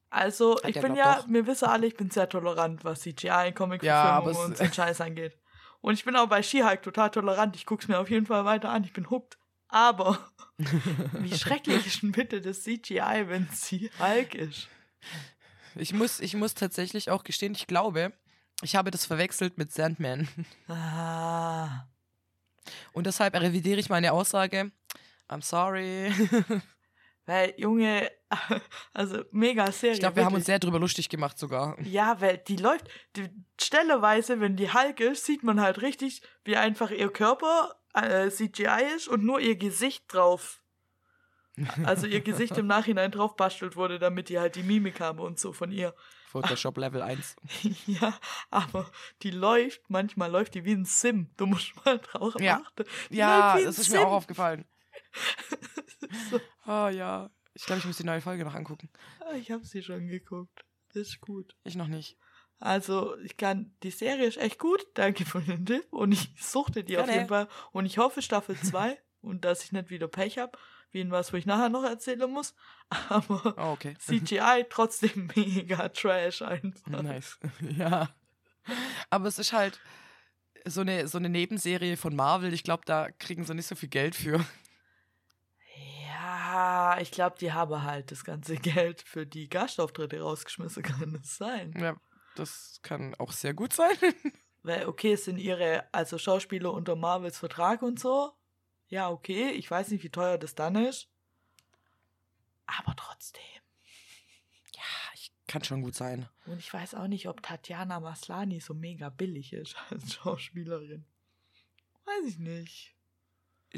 Also,
Hat
ich
der
bin ja,
doch.
wir wissen alle, ich bin sehr tolerant, was CGI, comic
Ja,
und so Scheiß angeht. Und ich bin auch bei She-Hulk total tolerant. Ich guck's mir auf jeden Fall weiter an. Ich bin hooked. Aber wie schrecklich ist denn bitte das CGI, wenn sie Hulk ist?
Ich muss, ich muss tatsächlich auch gestehen, ich glaube, ich habe das verwechselt mit Sandman.
Ah.
Und deshalb revidiere ich meine Aussage. I'm sorry.
Weil, Junge, also mega Serie.
Ich glaube, wir haben uns
wirklich.
sehr drüber lustig gemacht sogar.
Ja, weil die läuft, die stelleweise, wenn die Hulk ist, sieht man halt richtig, wie einfach ihr Körper äh, CGI ist und nur ihr Gesicht drauf. Also ihr Gesicht im Nachhinein drauf bastelt wurde, damit die halt die Mimik haben und so von ihr.
Photoshop Level 1.
ja, aber die läuft, manchmal läuft die wie ein Sim. Du musst mal drauf
Ja.
achten. Die
Ja, das ist
Sim.
mir auch aufgefallen.
So.
Oh ja. Ich glaube, ich muss die neue Folge noch angucken.
Ah, Ich habe sie schon geguckt. Ist gut.
Ich noch nicht.
Also, ich kann, die Serie ist echt gut. Danke für den Tipp. Und ich suchte die auf
Gerne.
jeden Fall. Und ich hoffe Staffel 2 und dass ich nicht wieder Pech habe, wie in was, wo ich nachher noch erzählen muss. Aber
Oh, okay.
CGI trotzdem mega trash einfach.
Nice. Ja. Aber es ist halt so eine, so eine Nebenserie von Marvel. Ich glaube, da kriegen sie nicht so viel Geld für.
Ja, ich glaube, die haben halt das ganze Geld für die Gastauftritte rausgeschmissen, kann es sein.
Ja, das kann auch sehr gut sein.
Weil, okay, es sind ihre, also Schauspieler unter Marvels Vertrag und so. Ja, okay, ich weiß nicht, wie teuer das dann ist. Aber trotzdem.
Ja, ich kann schon gut sein.
Und ich weiß auch nicht, ob Tatjana Maslani so mega billig ist als Schauspielerin. Weiß ich nicht.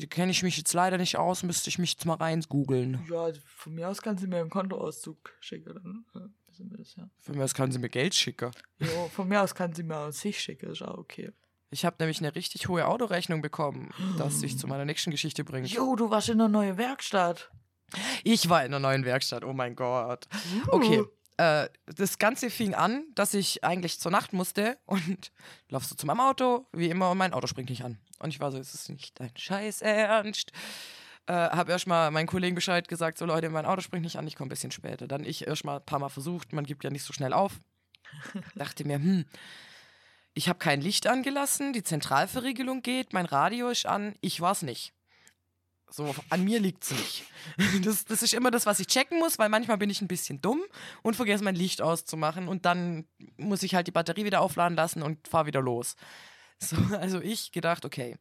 Kenne ich mich jetzt leider nicht aus, müsste ich mich jetzt mal rein googeln.
Ja, von mir aus kann sie mir einen Kontoauszug schicken. Dann äh, wissen wir das ja.
Für mich kann sie mir Geld schicken.
Jo, von mir aus kann sie mir aus sich schicken, ist auch okay.
Ich habe nämlich eine richtig hohe Autorechnung bekommen, das sich zu meiner nächsten Geschichte bringt.
Jo, du warst in der neuen Werkstatt.
Ich war in der neuen Werkstatt, oh mein Gott. Okay, äh, das Ganze fing an, dass ich eigentlich zur Nacht musste und lauf so zu meinem Auto, wie immer, und mein Auto springt nicht an. Und ich war so, ist es nicht dein Scheiß Ernst? Äh, hab erstmal meinen Kollegen Bescheid gesagt, so Leute, mein Auto springt nicht an, ich komme ein bisschen später. Dann ich erstmal ein paar Mal versucht, man gibt ja nicht so schnell auf. Dachte mir, hm, ich habe kein Licht angelassen, die Zentralverriegelung geht, mein Radio ist an, ich war's nicht. So, an mir liegt's nicht. Das, das ist immer das, was ich checken muss, weil manchmal bin ich ein bisschen dumm und vergesse mein Licht auszumachen und dann muss ich halt die Batterie wieder aufladen lassen und fahr wieder los. So, also ich gedacht, okay,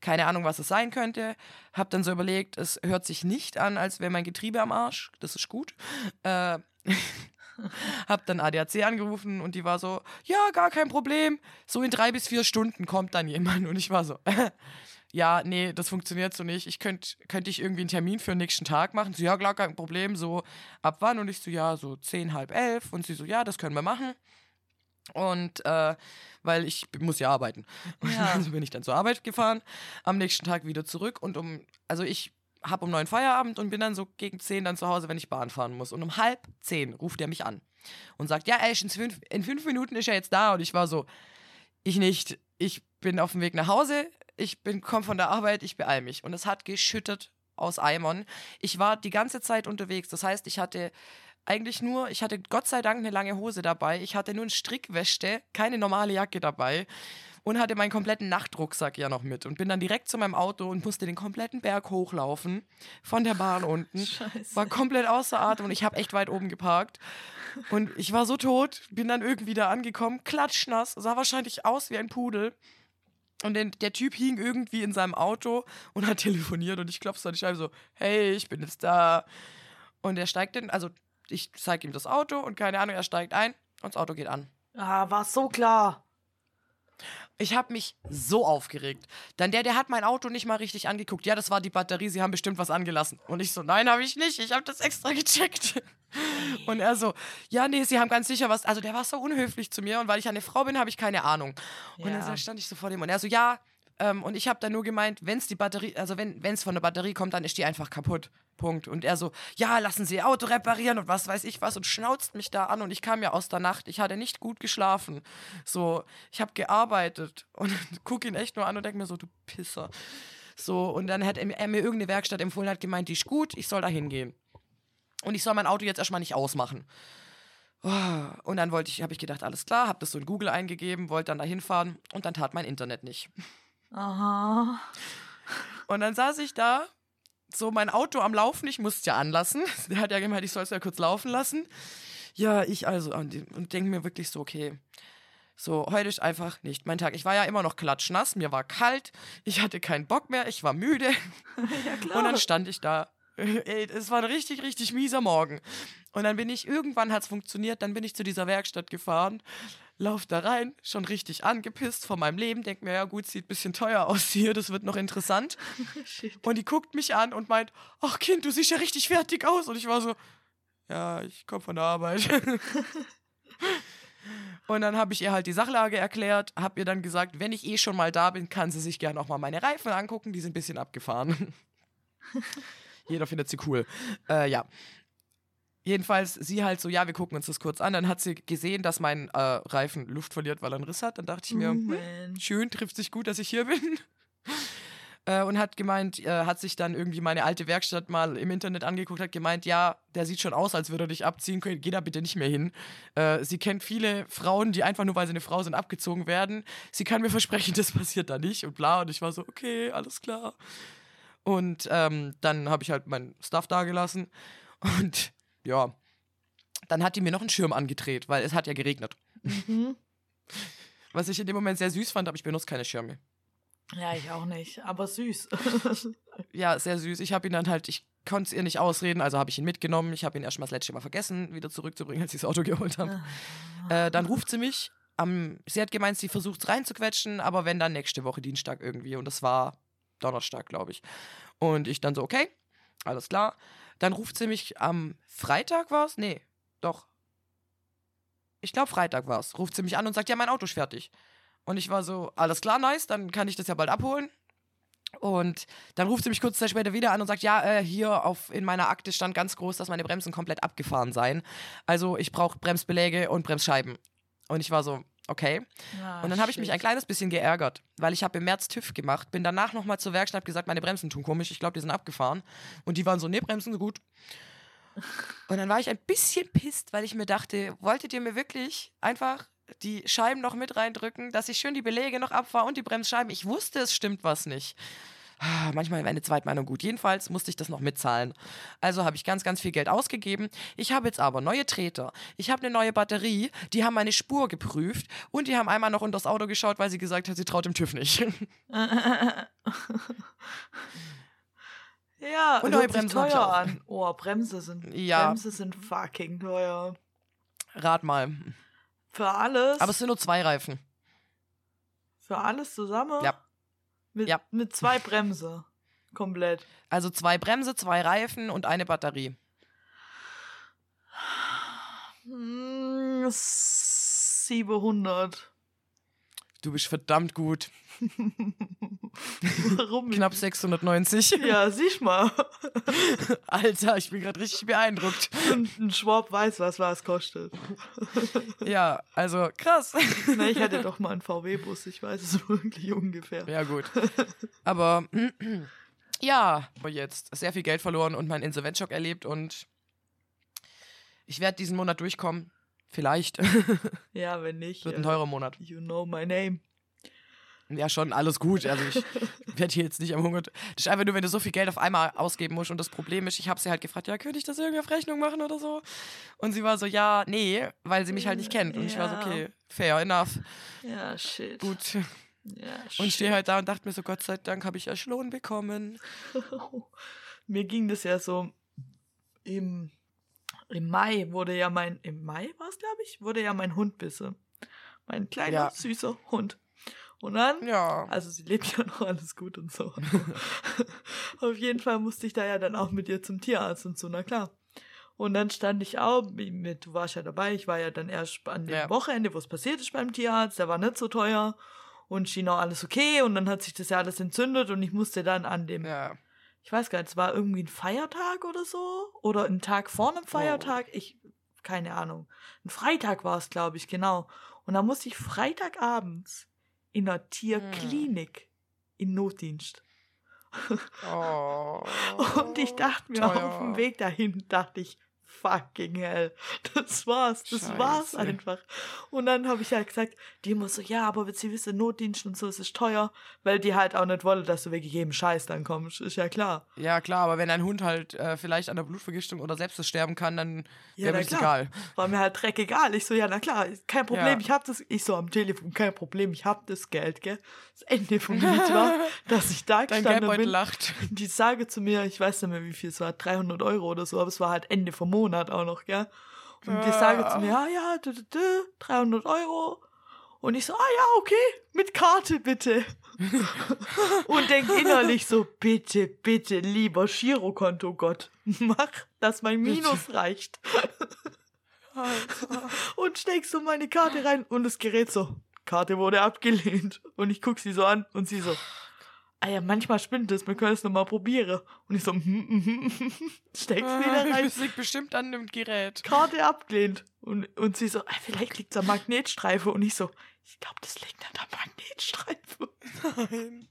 keine Ahnung, was es sein könnte. Hab dann so überlegt, es hört sich nicht an, als wäre mein Getriebe am Arsch. Das ist gut. Äh, hab dann ADAC angerufen und die war so, ja, gar kein Problem. So in drei bis vier Stunden kommt dann jemand. Und ich war so, ja, nee, das funktioniert so nicht. Ich könnte könnt ich irgendwie einen Termin für den nächsten Tag machen. Sie, ja, klar, kein Problem. So, ab wann? Und ich so, ja, so zehn, halb elf. Und sie so, ja, das können wir machen. Und äh, weil ich muss ja arbeiten. Und
Ja.
also bin ich dann zur Arbeit gefahren, am nächsten Tag wieder zurück und um, also ich habe um neun Feierabend und bin dann so gegen zehn dann zu Hause, wenn ich Bahn fahren muss. Und um halb zehn ruft er mich an und sagt, ja, ey, in fünf, in fünf Minuten ist er jetzt da. Und ich war so, ich nicht. Ich bin auf dem Weg nach Hause, ich bin komm von der Arbeit, ich beeil mich. Und es hat geschüttet aus Eimern. Ich war die ganze Zeit unterwegs. Das heißt, ich hatte eigentlich nur, ich hatte Gott sei Dank eine lange Hose dabei. Ich hatte nur eine Strickwäsche, keine normale Jacke dabei und hatte meinen kompletten Nachtrucksack ja noch mit und bin dann direkt zu meinem Auto und musste den kompletten Berg hochlaufen von der Bahn unten.
Scheiße.
War komplett außer Atem und ich habe echt weit oben geparkt. Und ich war so tot, bin dann irgendwie da angekommen, klatschnass, sah wahrscheinlich aus wie ein Pudel. Und den, der Typ hing irgendwie in seinem Auto und hat telefoniert und ich klopf's an die Scheibe so, hey, ich bin jetzt da. Und er steigt in, also ich zeige ihm das Auto und keine Ahnung, er steigt ein und das Auto geht an.
Ah, war so klar.
Ich habe mich so aufgeregt. Dann der, der hat mein Auto nicht mal richtig angeguckt. Ja, das war die Batterie, sie haben bestimmt was angelassen. Und ich so, nein, habe ich nicht. Ich habe das extra gecheckt. Und er so, ja, nee, sie haben ganz sicher was. Also der war so unhöflich zu mir und weil ich eine Frau bin, habe ich keine Ahnung. Und
Ja.
dann stand ich so vor dem und er so, ja. Ähm, und ich habe dann nur gemeint, wenn es die Batterie, also wenn es von der Batterie kommt, dann ist die einfach kaputt. Punkt. Und er so, ja, lassen Sie Ihr Auto reparieren und was weiß ich was und schnauzt mich da an und ich kam ja aus der Nacht. Ich hatte nicht gut geschlafen. So, ich habe gearbeitet und guck ihn echt nur an und denk mir so, du Pisser. So, und dann hat er, er mir irgendeine Werkstatt empfohlen, hat gemeint, die ist gut, ich soll da hingehen. Und ich soll mein Auto jetzt erstmal nicht ausmachen. Oh, Und dann wollte ich, habe ich gedacht, alles klar, habe das so in Google eingegeben, wollte dann da hinfahren und dann tat mein Internet nicht.
Aha.
Und dann saß ich da so mein Auto am Laufen, ich musste ja anlassen. Der hat ja gemeint, ich soll es ja kurz laufen lassen. Ja, ich also und, denke mir wirklich so, okay, so, heute ist einfach nicht mein Tag. Ich war ja immer noch klatschnass, mir war kalt, ich hatte keinen Bock mehr, ich war müde.
ja.
Und dann stand ich da. Ey, es war ein richtig, richtig mieser Morgen. Und dann bin ich, irgendwann hat es funktioniert, dann bin ich zu dieser Werkstatt gefahren, lauf da rein, schon richtig angepisst von meinem Leben, denk mir, ja gut, sieht ein bisschen teuer aus hier, das wird noch interessant.
Shit.
Und die guckt mich an und meint, ach Kind, du siehst ja richtig fertig aus. Und ich war so, ja, ich komme von der Arbeit. und dann habe ich ihr halt die Sachlage erklärt, habe ihr dann gesagt, wenn ich eh schon mal da bin, kann sie sich gerne auch mal meine Reifen angucken, die sind ein bisschen abgefahren. Jeder findet sie cool. Äh, ja. Jedenfalls, sie halt so, ja, wir gucken uns das kurz an. Dann hat sie gesehen, dass mein äh, Reifen Luft verliert, weil er einen Riss hat. Dann dachte ich mir,
Oh,
schön, trifft sich gut, dass ich hier bin. Äh, und hat gemeint, äh, hat sich dann irgendwie meine alte Werkstatt mal im Internet angeguckt, hat gemeint, ja, der sieht schon aus, als würde er dich abziehen können, geh da bitte nicht mehr hin. Äh, sie kennt viele Frauen, die einfach nur, weil sie eine Frau sind, abgezogen werden. Sie kann mir versprechen, das passiert da nicht und bla. Und ich war so, okay, alles klar. Und ähm, dann habe ich halt meinen Stuff da gelassen. Und ja, dann hat die mir noch einen Schirm angedreht, weil es hat ja geregnet.
Mhm.
Was ich in dem Moment sehr süß fand, aber ich benutze keine Schirme.
Ja, ich auch nicht, aber süß.
Ja, sehr süß. Ich habe ihn dann halt, ich konnte es ihr nicht ausreden, also habe ich ihn mitgenommen. Ich habe ihn erst mal das letzte Mal vergessen, wieder zurückzubringen, als ich das Auto geholt habe. äh, dann ruft sie mich. Am, sie hat gemeint, sie versucht reinzuquetschen, aber wenn dann nächste Woche Dienstag irgendwie. Und das war Donnerstag, glaube ich. Und ich dann so, okay, alles klar. Dann ruft sie mich am Freitag war es? Nee, doch. Ich glaube, Freitag war es. Ruft sie mich an und sagt, ja, mein Auto ist fertig. Und ich war so, alles klar, nice, dann kann ich das ja bald abholen. Und dann ruft sie mich kurze Zeit später wieder an und sagt, ja, äh, hier auf, in meiner Akte stand ganz groß, dass meine Bremsen komplett abgefahren seien. Also ich brauche Bremsbeläge und Bremsscheiben. Und ich war so, okay.
Ah,
Und dann habe ich mich ein kleines bisschen geärgert, weil ich habe im März TÜV gemacht, bin danach nochmal zur Werkstatt, hab gesagt, meine Bremsen tun komisch, ich glaube, die sind abgefahren. Und die waren so, nee, Bremsen sind gut. Und dann war ich ein bisschen pisst, weil ich mir dachte, wolltet ihr mir wirklich einfach die Scheiben noch mit reindrücken, dass ich schön die Beläge noch abfahre und die Bremsscheiben? Ich wusste, es stimmt was nicht. Ah, Manchmal eine Zweitmeinung gut. Jedenfalls musste ich das noch mitzahlen. Also habe ich ganz, ganz viel Geld ausgegeben. Ich habe jetzt aber neue Treter. Ich habe eine neue Batterie. Die haben meine Spur geprüft. Und die haben einmal noch unter das Auto geschaut, weil sie gesagt hat, sie traut dem TÜV nicht.
Ja,
Und neue Bremsen
teuer an. Oh, Bremse sind,
Ja.
Bremse sind fucking teuer.
Rat mal.
Für alles?
Aber es sind nur zwei Reifen.
für alles zusammen?
Ja.
Mit,
Ja.
mit zwei Bremse. Komplett.
Also zwei Bremse, zwei Reifen und eine Batterie.
Hm, 700.
Du bist verdammt gut.
Warum?
Knapp 690.
Ja, sieh mal.
Alter, ich bin gerade richtig beeindruckt.
Und ein Schwab weiß, was was kostet.
Ja, also krass.
Na, ich hatte doch mal einen VW-Bus, ich weiß es wirklich ungefähr.
Ja, gut. Aber ja, aber jetzt sehr viel Geld verloren und meinen Insolvenzschock erlebt und ich werde diesen Monat durchkommen. Vielleicht.
Ja, wenn nicht.
Wird ein teurer Monat.
You know my name.
Ja, schon, alles gut. Also ich werde hier jetzt nicht am Hunger. Das ist einfach nur, wenn du so viel Geld auf einmal ausgeben musst. Und das Problem ist, ich habe sie halt gefragt, ja, könnte ich das irgendwie auf Rechnung machen oder so? Und sie war so, ja, nee, weil sie mich halt nicht kennt. Und ich war so,
Ja.
okay, fair enough.
Ja, shit.
Gut.
Ja,
Und
shit.
stehe halt da und dachte mir so, Gott sei Dank habe ich erst Lohn bekommen.
Mir ging das ja so im, im Mai wurde ja mein, im Mai war es, glaube ich, wurde ja mein Hund bisse. Mein kleiner,
Ja.
süßer Hund. Und dann,
Ja.
also sie lebt ja noch alles gut und so. Auf jeden Fall musste ich da ja dann auch mit ihr zum Tierarzt und so, na klar. Und dann stand ich auch, mit, du warst ja dabei, ich war ja dann erst an dem
Ja.
Wochenende, wo es passiert ist beim Tierarzt, der war nicht so teuer und schien auch alles okay und dann hat sich das ja alles entzündet und ich musste dann an dem
Ja.
Ich weiß gar nicht, es war irgendwie ein Feiertag oder so. Oder ein Tag vor
Oh.
einem Feiertag. Ich, keine Ahnung. Ein Freitag war es, glaube ich, genau. Und da musste ich Freitagabends in einer Tierklinik in Notdienst.
Oh.
Und ich dachte mir auf
teuer.
dem Weg dahin, dachte ich, fucking hell. Das war's. Das war's
Scheiße.
einfach. Und dann habe ich halt gesagt, die muss so, ja, aber sie wissen, Notdienst und so, es ist teuer, weil die halt auch nicht wollen, dass du wegen jedem Scheiß dann kommst. Ist ja klar.
Ja, klar, aber wenn ein Hund halt äh, vielleicht an der Blutvergiftung oder Sepsis sterben kann, dann
Ja,
wäre
na
mir egal.
War mir halt dreck egal. Ich so, ja, na klar, kein Problem,
Ja.
ich hab das, ich so am Telefon, kein Problem, ich hab das Geld, gell. Das Ende vom Lied war, dass ich da gestanden bin.
lacht.
Die sage zu mir, ich weiß nicht mehr, wie viel es war, 300 Euro oder so, aber es war halt Ende vom Monat auch noch, gell. Und die sage zu mir, ja, ja, dü, dü, dü, 300 Euro. Und ich so, ah ja, okay, mit Karte bitte. und denk innerlich so, bitte, bitte, lieber Girokonto Gott, mach, dass mein Minus reicht. und steck so meine Karte rein und das Gerät so, Karte wurde abgelehnt. Und ich guck sie so an und sie so, ah ja, manchmal spinnt es, wir können es nochmal probieren. Und ich so, hm, hm, hm, hm, steck's wieder rein.
Das liegt bestimmt an dem Gerät.
Karte abgelehnt. Und, und sie so, ah, vielleicht liegt's am Magnetstreife. Und ich so, ich glaube, das liegt an der Magnetstreife.
Nein.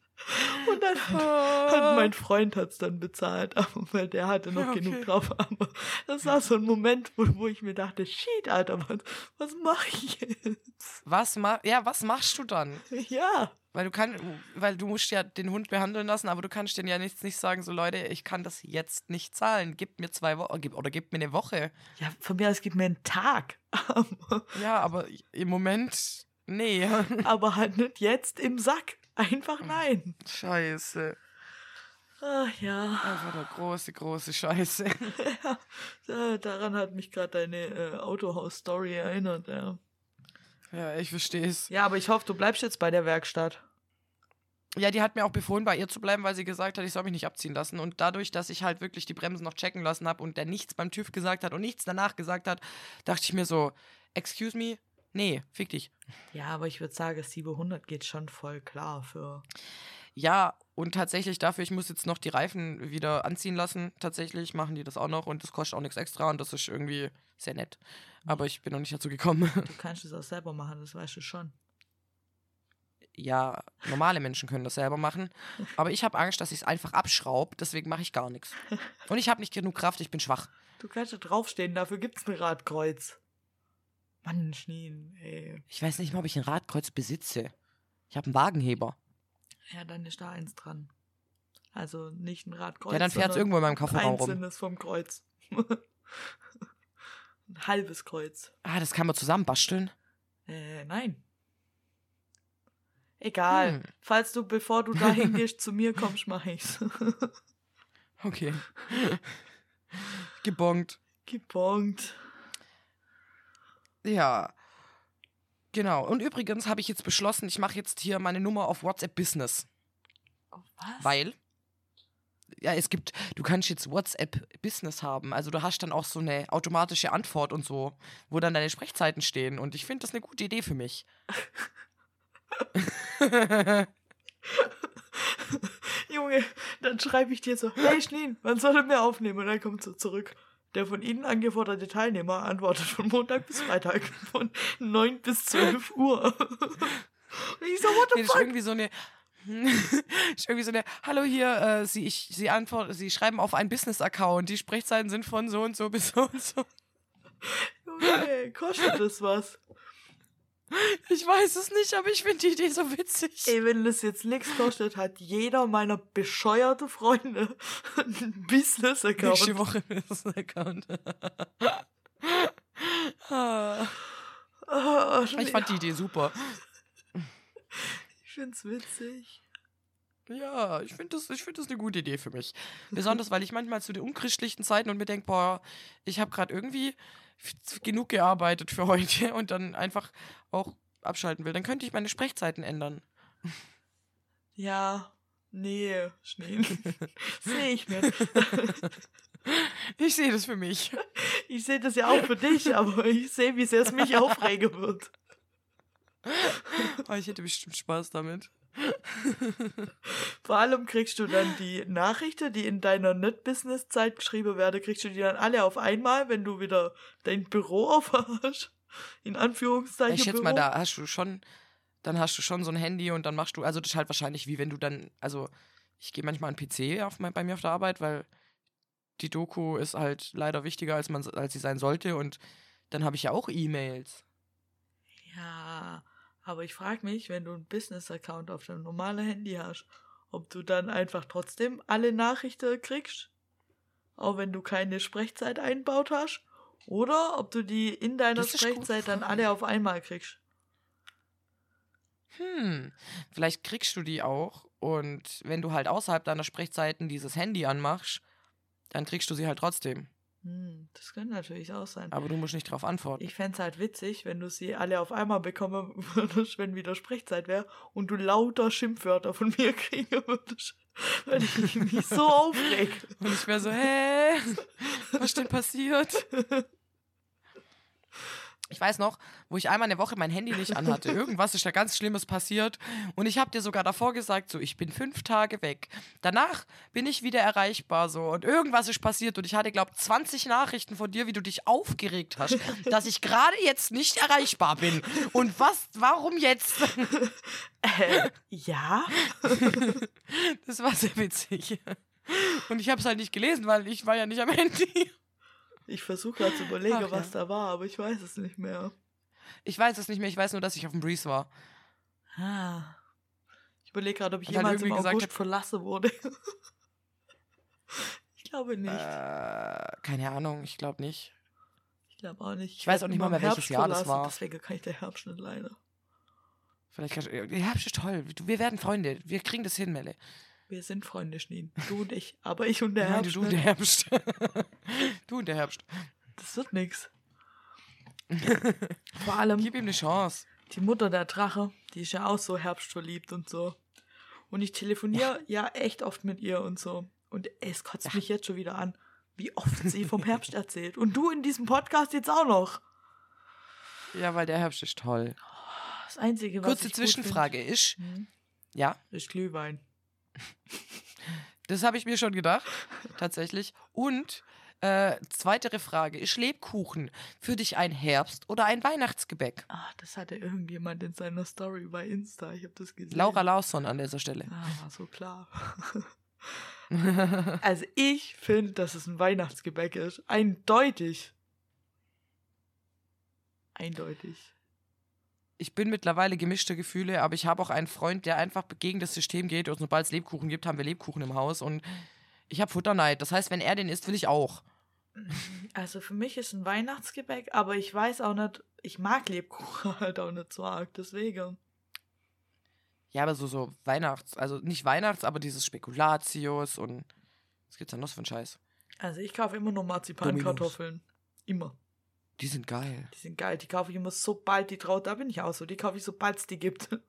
Und dann hat mein Freund hat's dann bezahlt, aber weil der hatte noch
Ja, okay.
genug drauf. Aber das war so ein Moment, wo, wo ich mir dachte, shit, Alter, was, was mache ich jetzt?
Was ma ja, was machst du dann?
Ja.
Weil du kannst, weil du musst ja den Hund behandeln lassen, aber du kannst denen ja nichts nicht sagen, so Leute, ich kann das jetzt nicht zahlen. Gib mir zwei Wochen oder gib mir eine Woche.
Ja, von mir aus gibt mir einen Tag.
Ja, aber im Moment, nee.
aber halt nicht jetzt im Sack. Einfach nein.
Scheiße.
Ach ja.
Einfach eine große, große Scheiße.
Da- Daran hat mich gerade deine äh, Autohaus-Story erinnert, ja.
Ja, ich verstehe es.
Ja, aber ich hoffe, du bleibst jetzt bei der Werkstatt.
Ja, die hat mir auch befohlen, bei ihr zu bleiben, weil sie gesagt hat, ich soll mich nicht abziehen lassen. Und dadurch, dass ich halt wirklich die Bremsen noch checken lassen habe und der nichts beim TÜV gesagt hat und nichts danach gesagt hat, dachte ich mir so, excuse me, nee, fick dich.
Ja, aber ich würde sagen, 700 geht schon voll klar für.
Ja, und tatsächlich dafür, ich muss jetzt noch die Reifen wieder anziehen lassen. Tatsächlich machen die das auch noch und das kostet auch nichts extra und das ist irgendwie sehr nett. Aber ich bin noch nicht dazu gekommen.
Du kannst es auch selber machen, das weißt du schon.
ja, normale Menschen können das selber machen. Aber ich habe Angst, dass ich es einfach abschraube, deswegen mache ich gar nichts. Und ich habe nicht genug Kraft, ich bin schwach.
Du kannst da draufstehen, dafür gibt's ein Radkreuz. Mann, Schneen, ey.
Ich weiß nicht mal, ob ich ein Radkreuz besitze. Ich habe einen Wagenheber.
Ja, dann ist da eins dran. Also nicht ein Radkreuz.
Ja, dann fährt's
sondern
irgendwo in meinem
ein
Kofferraum rum.
Einzelnes vom Kreuz. ein halbes Kreuz.
Ah, das kann man zusammen basteln.
Äh, nein. Egal.
Hm.
Falls du, bevor du dahin gehst, zu mir kommst, mach ich's.
Okay. Gebongt.
Gebongt.
Ja. Genau. Und übrigens habe ich jetzt beschlossen, ich mache jetzt hier meine Nummer auf WhatsApp Business.
Oh, was?
Weil, ja, es gibt, du kannst jetzt WhatsApp Business haben. Also du hast dann auch so eine automatische Antwort und so, wo dann deine Sprechzeiten stehen. Und ich finde das eine gute Idee für mich.
Junge, dann schreibe ich dir so, hey Schneen, wann soll er mir aufnehmen? Und dann kommt so zurück. Der von Ihnen angeforderte Teilnehmer antwortet von Montag bis Freitag von 9 bis 12 Uhr. Und ich so, what the
Nee, das ist
fuck?
irgendwie so eine. ist irgendwie so eine, hallo hier, äh, Sie, ich, Sie antworten, Sie schreiben auf einen Business-Account, die Sprechzeiten sind von so und so bis so und so.
Junge, kostet das was?
Ich weiß es nicht, aber ich finde die Idee so witzig.
Ey, wenn das jetzt nichts kostet, hat jeder meiner bescheuerte Freunde einen Business-Account.
Nächste Woche Business-Account. Ah, ich fand die Idee super.
ich find's witzig.
Ja, ich finde das, ich find das eine gute Idee für mich. Besonders, weil ich manchmal zu den unchristlichen Zeiten und mir denke, boah, ich habe gerade irgendwie genug gearbeitet für heute und dann einfach auch abschalten will. Dann könnte ich meine Sprechzeiten ändern.
Ja, nee, Schnee. Sehe ich nicht.
Ich sehe das für mich.
Ich sehe das ja auch für dich, aber ich sehe, wie sehr es mich aufregen wird.
Aber ich hätte bestimmt Spaß damit.
Vor allem kriegst du dann die Nachrichten, die in deiner Nicht-Business-Zeit geschrieben werden, kriegst du die dann alle auf einmal, wenn du wieder dein Büro aufhast. In Anführungszeichen.
Ich schätze mal, da hast du schon, dann hast du schon so ein Handy und dann machst du, also das ist halt wahrscheinlich wie wenn du dann, also ich gehe manchmal an PC auf bei mir auf der Arbeit, weil die Doku ist halt leider wichtiger, als, man, als sie sein sollte. Und dann habe ich ja auch E-Mails.
Ja, aber ich frage mich, wenn du einen Business-Account auf deinem normalen Handy hast, ob du dann einfach trotzdem alle Nachrichten kriegst, auch wenn du keine Sprechzeit einbaut hast, oder ob du die in deiner Sprechzeit dann alle auf einmal kriegst.
Hm, vielleicht kriegst du die auch. Und wenn du halt außerhalb deiner Sprechzeiten dieses Handy anmachst, dann kriegst du sie halt trotzdem.
Hm, das könnte natürlich auch sein.
Aber du musst nicht drauf antworten.
Ich fände es halt witzig, wenn du sie alle auf einmal bekommen würdest, wenn wieder Sprechzeit wäre und du lauter Schimpfwörter von mir kriegen würdest, weil ich mich so aufreg.
Und ich wäre so, hä? Was ist denn passiert? Ich weiß noch, wo ich einmal eine Woche mein Handy nicht anhatte. Irgendwas ist da ganz Schlimmes passiert. Und ich habe dir sogar davor gesagt, so, ich bin fünf Tage weg. Danach bin ich wieder erreichbar, so. Und irgendwas ist passiert. Und ich hatte, glaube 20 Nachrichten von dir, wie du dich aufgeregt hast, dass ich gerade jetzt nicht erreichbar bin. Und was, warum jetzt?
Äh, ja?
Das war sehr witzig. Und ich habe es halt nicht gelesen, weil ich war ja nicht am Handy.
Ich versuche gerade zu überlegen,
Ach ja.
was da war, aber ich weiß es nicht mehr.
Ich weiß es nicht mehr, ich weiß nur, dass ich auf dem Breeze war.
Ah. Ich überlege gerade, ob ich
ich halt
jemals im August
hab-
verlassen wurde. ich glaube nicht.
Äh, keine Ahnung, ich glaube nicht.
ich glaube auch nicht.
ich weiß
werd
auch nicht mal mehr, welches
Herbst
Jahr das war.
Deswegen kann ich der Herbst nicht leiden.
Vielleicht kannst du. Der Herbst ist toll. Du- Wir werden Freunde. Wir kriegen das hin, Melle.
Wir sind Freunde, Schneen. Du und ich. Aber ich und der
Nein,
Herbst.
du und
nicht.
der Herbst. du und der Herbst.
Das wird nix. Vor allem
Gib ihm eine Chance.
die Mutter der Drache, die ist ja auch so herbstverliebt und so. Und ich telefoniere ja. echt oft mit ihr und so. Und es kotzt mich jetzt schon wieder an, wie oft sie vom Herbst erzählt. Und du in diesem Podcast jetzt auch noch.
Ja, weil der Herbst ist toll.
Das Einzige, was
Kurze Zwischenfrage ist.
find, hm,
Ja,
ist Glühwein.
Das habe ich mir schon gedacht. Tatsächlich. Und. Äh, zweitere Frage. Ist Lebkuchen für dich ein Herbst- oder ein Weihnachtsgebäck?
Ah, das hatte irgendjemand in seiner Story bei Insta. Ich habe das gesehen.
Laura Lausson an dieser Stelle.
Ah, war so klar. also ich finde, dass es ein Weihnachtsgebäck ist. Eindeutig. Eindeutig.
Ich bin mittlerweile gemischte Gefühle, aber ich habe auch einen Freund, der einfach gegen das System geht und sobald es Lebkuchen gibt, haben wir Lebkuchen im Haus und ich habe Futterneid. Das heißt, wenn er den isst, will ich auch.
Also für mich ist ein Weihnachtsgebäck, aber ich weiß auch nicht, ich mag Lebkuchen halt auch nicht so arg, deswegen.
Ja, aber so, so Weihnachts-, also nicht Weihnachts-, aber dieses Spekulatius und was gibt's da noch für einen Scheiß?
Also ich kaufe immer nur Marzipankartoffeln. Immer.
Die sind geil.
Die sind geil. Die kaufe ich immer sobald die traut. Da bin ich auch so. Die kaufe ich sobald es die gibt.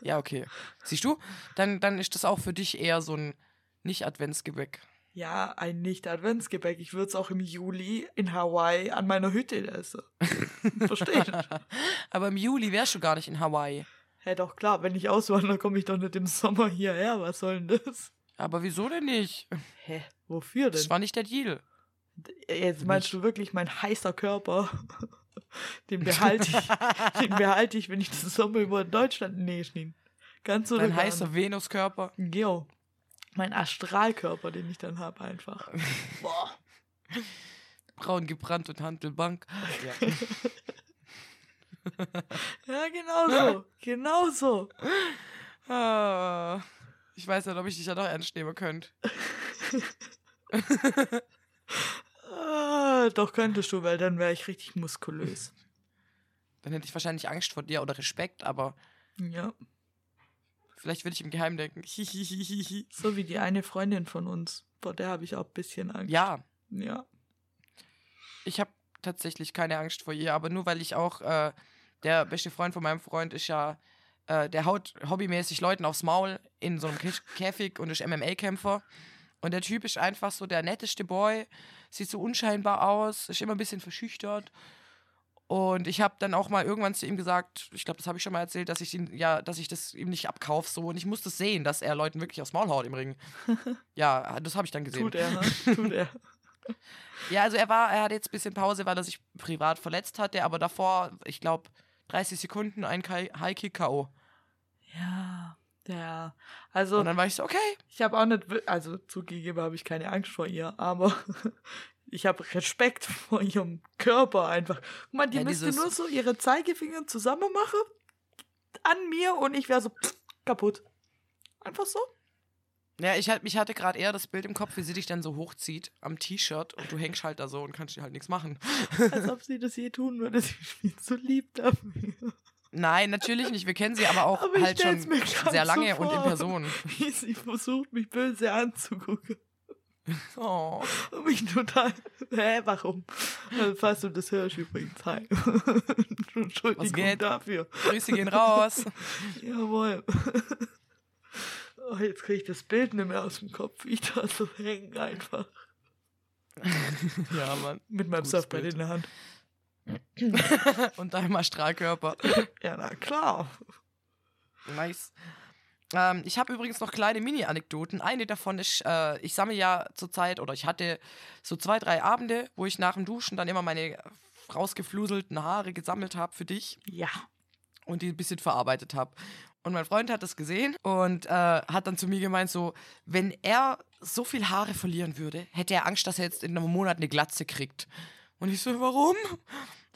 Ja, okay. Siehst du? Dann, dann ist das auch für dich eher so ein Nicht-Adventsgebäck.
Ja, ein Nicht-Adventsgebäck. Ich würde es auch im Juli in Hawaii an meiner Hütte essen. Verstehst du?
aber im Juli wärst du gar nicht in Hawaii.
Hä, doch klar, wenn ich auswandere, komme ich doch nicht im Sommer hierher. Was soll denn das?
Aber wieso denn nicht?
Hä, wofür
Das
denn?
war nicht der Deal.
Jetzt meinst du wirklich mein heißer Körper? Den behalte ich, den behalte ich, wenn ich den Sommer über Deutschland nee, Schneen. Ganz so
Dein heißer Venuskörper.
Geo. Mein Astralkörper, den ich dann habe, einfach. Boah.
Braun gebrannt und Handelbank. Ja.
Ja, genau so. genau so.
Ah, ich weiß nicht, ob ich dich ja noch ernst nehmen könnte.
Ah, doch könntest du, weil dann wäre ich richtig muskulös.
Dann hätte ich wahrscheinlich Angst vor dir oder Respekt, aber
Ja.
vielleicht würde ich im Geheimen denken. Hihihihi.
So wie die eine Freundin von uns. Vor der habe ich auch ein bisschen Angst.
ja,
Ja.
ich habe tatsächlich keine Angst vor ihr, aber nur weil ich auch, äh, der beste Freund von meinem Freund ist ja, äh, der haut hobbymäßig Leuten aufs Maul in so einem Kä- Käfig und ist MMA-Kämpfer. Und der Typ ist einfach so der netteste Boy, sieht so unscheinbar aus, ist immer ein bisschen verschüchtert. Und ich habe dann auch mal irgendwann zu ihm gesagt, ich glaube, das habe ich schon mal erzählt, dass ich ihn, ja, dass ich das ihm nicht abkaufe so und ich muss das sehen, dass er Leuten wirklich aufs Maul haut im Ring. ja, das habe ich dann gesehen.
Tut er, ne? Tut er.
Ja, also er war, er hatte jetzt ein bisschen Pause, weil er sich privat verletzt hatte, aber davor, ich glaube, 30 Sekunden ein Kai- High Kick K.O.
Ja. Ja, also
Und dann war ich so, okay.
ich habe auch nicht, also zugegeben habe ich keine Angst vor ihr, aber ich habe Respekt vor ihrem Körper einfach. Guck mal, die
Ja,
müsste nur so ihre Zeigefinger zusammen machen an mir und ich wäre so pff, kaputt. Einfach so.
Ja, ich, halt, ich hatte gerade eher das Bild im Kopf, wie sie dich dann so hochzieht am T-Shirt und du hängst halt da so und kannst dir halt nichts machen.
Als ob sie das je tun würde. Sie ist viel zu lieb dafür.
Nein, natürlich nicht. Wir kennen sie aber auch
Aber
halt schon sehr
so
lange und in. Person.
Wie sie versucht, mich böse anzugucken.
Oh.
Und mich total. Hä, warum? Also, falls du das hörst, übrigens. Hi. Entschuldigung dafür.
Grüße gehen raus.
Jawohl. Oh, jetzt kriege ich das Bild nicht mehr aus dem Kopf. Ich da so hängen einfach.
ja, Mann.
Mit meinem
Bild.
in der Hand.
Und deinem Astralkörper.
Ja, na klar.
Nice. Ähm, ich habe übrigens noch kleine Mini-Anekdoten. Eine davon ist, äh, ich sammle ja zurzeit oder ich hatte so zwei, drei Abende, wo ich nach dem Duschen dann immer meine rausgefluselten Haare gesammelt habe für dich
Ja.
und die ein bisschen verarbeitet habe. Und mein Freund hat das gesehen und äh, hat dann zu mir gemeint, so, wenn er so viel Haare verlieren würde, hätte er Angst, dass er jetzt in einem Monat eine Glatze kriegt. Und ich so, warum?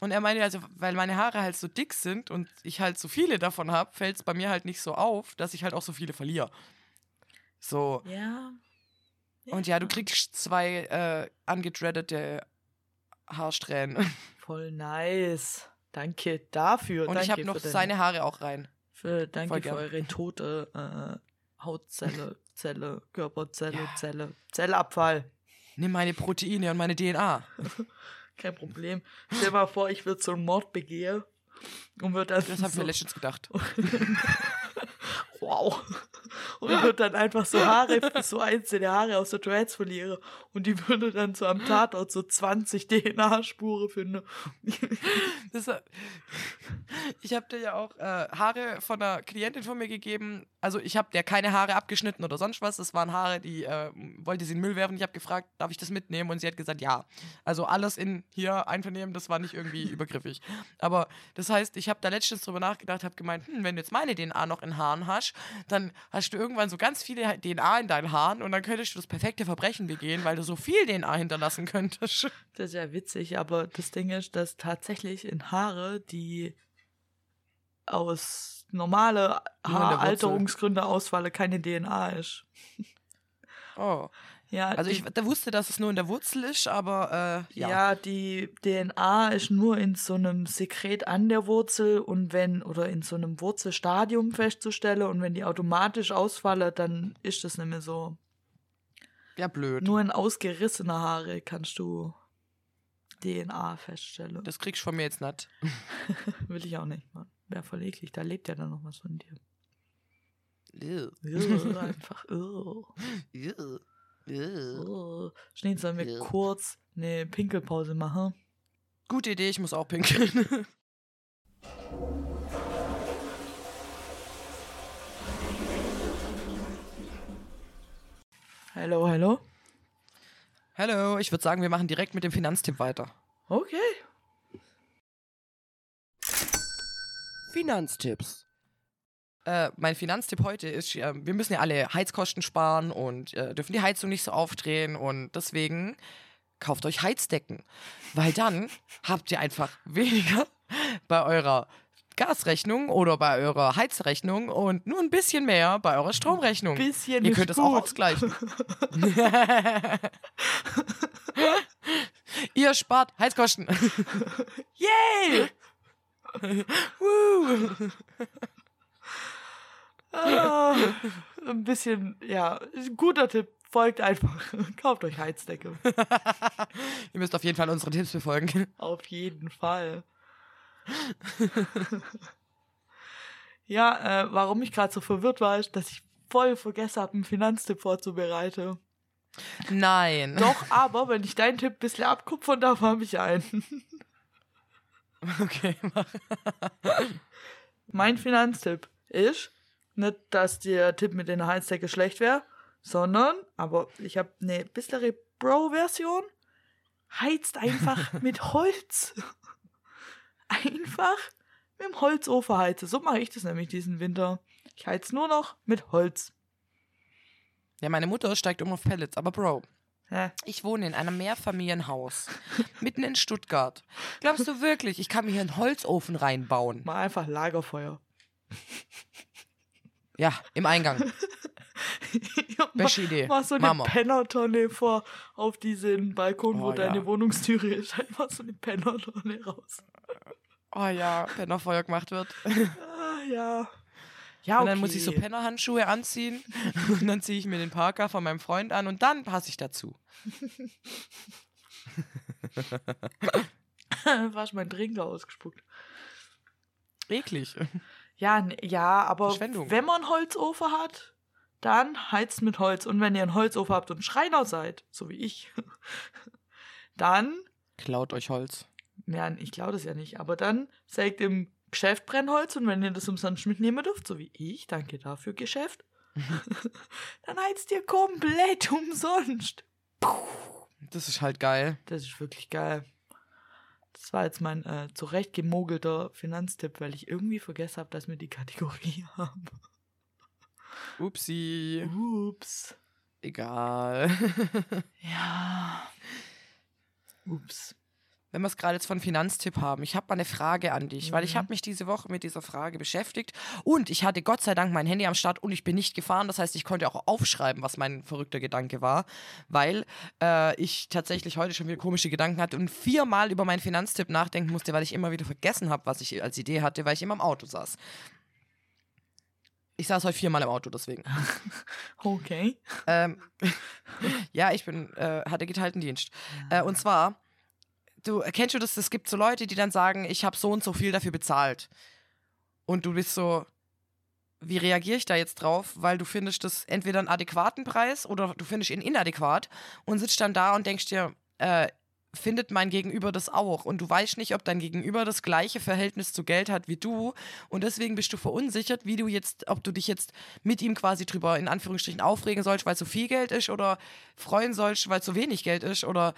Und er meinte, also, weil meine Haare halt so dick sind und ich halt so viele davon habe, fällt es bei mir halt nicht so auf, dass ich halt auch so viele verliere. So.
Ja.
Und ja, du kriegst zwei äh, angedreadete Haarsträhnen.
Voll nice. Danke dafür.
Und
danke
ich habe noch seine Haare auch rein.
Für, danke
Voll
für
gern.
eure tote äh, Hautzelle, Zelle, Körperzelle,
Ja.
Zelle, Zellabfall.
Nimm meine Proteine und meine DNA.
Kein Problem. Stell mal vor, ich würde so einen Mord begehen und würde dann
Das habe ich
so,
mir letztens gedacht.
wow. Und würde dann einfach so Haare, so einzelne Haare aus der Dreads verlieren und die würde dann so am Tatort so 20 DNA-Spuren finden.
Das, ich habe dir ja auch äh, Haare von einer Klientin von mir gegeben. Also ich habe der keine Haare abgeschnitten oder sonst was. Das waren Haare, die äh, wollte sie in den Müll werfen. Ich habe gefragt, darf ich das mitnehmen? Und sie hat gesagt, ja. Also alles in hier einvernehmen, das war nicht irgendwie übergriffig. Aber das heißt, ich habe da letztens drüber nachgedacht, habe gemeint, hm, wenn du jetzt meine DNA noch in Haaren hast, dann hast du irgendwann so ganz viele DNA in deinen Haaren und dann könntest du das perfekte Verbrechen begehen, weil du so viel DNA hinterlassen könntest.
Das ist ja witzig, aber das Ding ist, dass tatsächlich in Haare, die aus normale. Haaralterungsgründe ausfallen, keine DNA ist.
Oh.
Ja,
Also
die,
ich da wusste, dass es nur in der Wurzel ist, aber äh,
ja.
ja.
die DNA ist nur in so einem Sekret an der Wurzel und wenn, oder in so einem Wurzelstadium festzustellen und wenn die automatisch ausfallen, dann ist das nicht mehr so.
Ja, blöd.
Nur in ausgerissener Haare kannst du DNA feststellen.
Das kriegst du von mir jetzt nicht.
will ich auch nicht, Mann. Wäre voll eklig, da lebt ja dann noch was von dir.
Ew.
Ugh, einfach.
Ew. Ew.
ugh. Schnee, sollen wir kurz eine Pinkelpause machen?
Gute Idee, ich muss auch pinkeln.
Hallo, hallo?
Hallo, ich würde sagen, wir machen direkt mit dem Finanztipp weiter.
Okay.
Finanztipps. Äh, mein Finanztipp heute ist, äh, wir müssen ja alle Heizkosten sparen und äh, dürfen die Heizung nicht so aufdrehen und deswegen kauft euch Heizdecken, weil dann habt ihr einfach weniger bei eurer Gasrechnung oder bei eurer Heizrechnung und nur ein bisschen mehr bei eurer Stromrechnung.
Bisschen
Ihr könnt es auch ausgleichen. Ihr spart Heizkosten.
Yay!
Woo.
Ah, ein bisschen, ja, guter Tipp. Folgt einfach. Kauft euch Heizdecke.
Ihr müsst auf jeden Fall unsere Tipps befolgen.
Auf jeden Fall. ja, äh, warum ich gerade so verwirrt war, ist, dass ich voll vergessen habe, einen Finanztipp vorzubereiten.
Nein.
Doch, aber wenn ich deinen Tipp ein bisschen abkupfern darf, habe ich einen.
Okay, mach.
Mein Finanztipp ist nicht, dass der Tipp mit den Heizdecke schlecht wäre, sondern, aber ich habe eine bisschen Bro-Version. Heizt einfach mit Holz. Einfach mit dem Holzofen heizen. So mache ich das nämlich diesen Winter. Ich heiz nur noch mit Holz.
Ja, meine Mutter steigt um auf Pellets, aber Bro,
Hä?
ich wohne in einem Mehrfamilienhaus mitten in Stuttgart. Glaubst du wirklich, ich kann mir hier einen Holzofen reinbauen?
Mal einfach Lagerfeuer.
Ja, im Eingang. Beste Idee.
Mach so eine
Mama.
Pennertonne vor auf diesen Balkon, wo
Oh,
deine
ja.
Wohnungstüre ist. Einfach so eine Pennertonne raus.
Oh ja, wenn noch Feuer gemacht wird.
Ah, ja. Ja,
Und dann muss ich so
okay.
Pennerhandschuhe anziehen und dann ziehe ich mir den Parker von meinem Freund an und dann passe ich dazu.
Fast mein Trinker ausgespuckt.
Eklig.
Ja, ja, aber wenn man einen Holzofen hat, dann heizt mit Holz. Und wenn ihr einen Holzofen habt und Schreiner seid, so wie ich, dann,
Klaut euch Holz.
ja, ich glaube das ja nicht, aber dann sägt im Geschäft Brennholz und wenn ihr das umsonst mitnehmen dürft, so wie ich, danke dafür, Geschäft, dann heizt ihr komplett umsonst.
Das ist halt geil.
Das ist wirklich geil. Das war jetzt mein äh, zurecht gemogelter Finanztipp, weil ich irgendwie vergessen habe, dass wir die Kategorie haben.
Upsi.
Ups.
Egal.
Ja. Ups.
Wenn wir es gerade jetzt von Finanztipp haben, ich habe mal eine Frage an dich, weil ich
Mhm.
habe mich diese Woche mit dieser Frage beschäftigt und ich hatte Gott sei Dank mein Handy am Start und ich bin nicht gefahren. Das heißt, ich konnte auch aufschreiben, was mein verrückter Gedanke war, weil äh, ich tatsächlich heute schon wieder komische Gedanken hatte und viermal über meinen Finanztipp nachdenken musste, weil ich immer wieder vergessen habe, was ich als Idee hatte, weil ich immer im Auto saß. Ich saß heute viermal im Auto, deswegen.
Okay.
ähm, ja, ich bin, äh, hatte geteilten Dienst. Äh, und zwar, du kennst du das, es gibt so Leute, die dann sagen, ich habe so und so viel dafür bezahlt. Und du bist so, wie reagiere ich da jetzt drauf? Weil du findest das entweder einen adäquaten Preis oder du findest ihn inadäquat und sitzt dann da und denkst dir, äh, findet mein Gegenüber das auch? Und du weißt nicht, ob dein Gegenüber das gleiche Verhältnis zu Geld hat wie du. Und deswegen bist du verunsichert, wie du jetzt, ob du dich jetzt mit ihm quasi drüber in Anführungsstrichen aufregen sollst, weil es so viel Geld ist oder freuen sollst, weil es so wenig Geld ist oder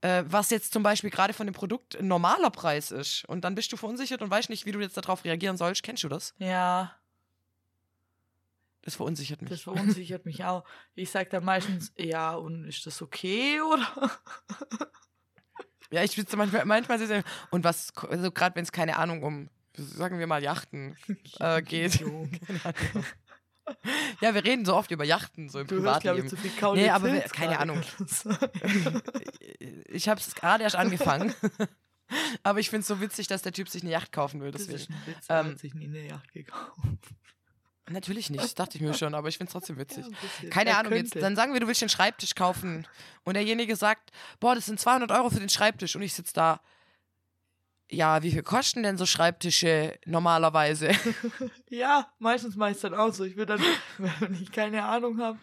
äh, was jetzt zum Beispiel gerade von dem Produkt ein normaler Preis ist. Und dann bist du verunsichert und weißt nicht, wie du jetzt darauf reagieren sollst. Kennst du das?
Ja,
Das verunsichert mich.
das verunsichert mich auch. Ich sag dann meistens, ja, und ist das okay, oder?
Ja, ich sitze manchmal, manchmal ich, und was, also gerade wenn es keine Ahnung um, sagen wir mal, Yachten äh, geht. Ja, wir reden so oft über Yachten, so im
Du hörst, ich,
Privatleben.
viel Kauen
Nee, aber
Pilz
keine. Ahnung. ich habe es gerade erst angefangen. aber ich finde es so witzig, dass der Typ sich eine Yacht kaufen will.
Das
Deswegen.
ist ein Witz,
Ähm,
hat sich nie eine Yacht gekauft.
Natürlich nicht, das dachte ich mir schon, aber ich finde es trotzdem witzig.
Ja.
Keine
Er
Ahnung, jetzt, dann sagen wir, du willst den Schreibtisch kaufen und derjenige sagt, boah, das sind 200 Euro für den Schreibtisch und ich sitze da, ja, wie viel kosten denn so Schreibtische normalerweise?
Ja, meistens mache ich es dann auch so. Ich will dann, wenn ich keine Ahnung habe.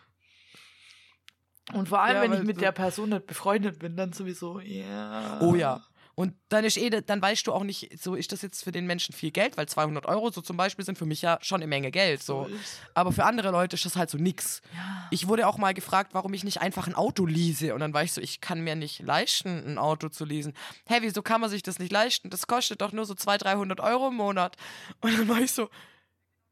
Und vor allem,
Ja,
wenn ich mit
du-
der Person nicht befreundet bin, dann sowieso, ja.
Oh ja. Und dann ist eh, dann weißt du auch nicht, so ist das jetzt für den Menschen viel Geld, weil 200 Euro so zum Beispiel sind für mich ja schon eine Menge Geld. So. Aber für andere Leute ist das halt so nix.
Ja.
Ich wurde auch mal gefragt, warum ich nicht einfach ein Auto lease. Und dann war ich so, ich kann mir nicht leisten, ein Auto zu leasen. Hä, wieso kann man sich das nicht leisten? Das kostet doch nur so 200, 300 Euro im Monat. Und dann war ich so,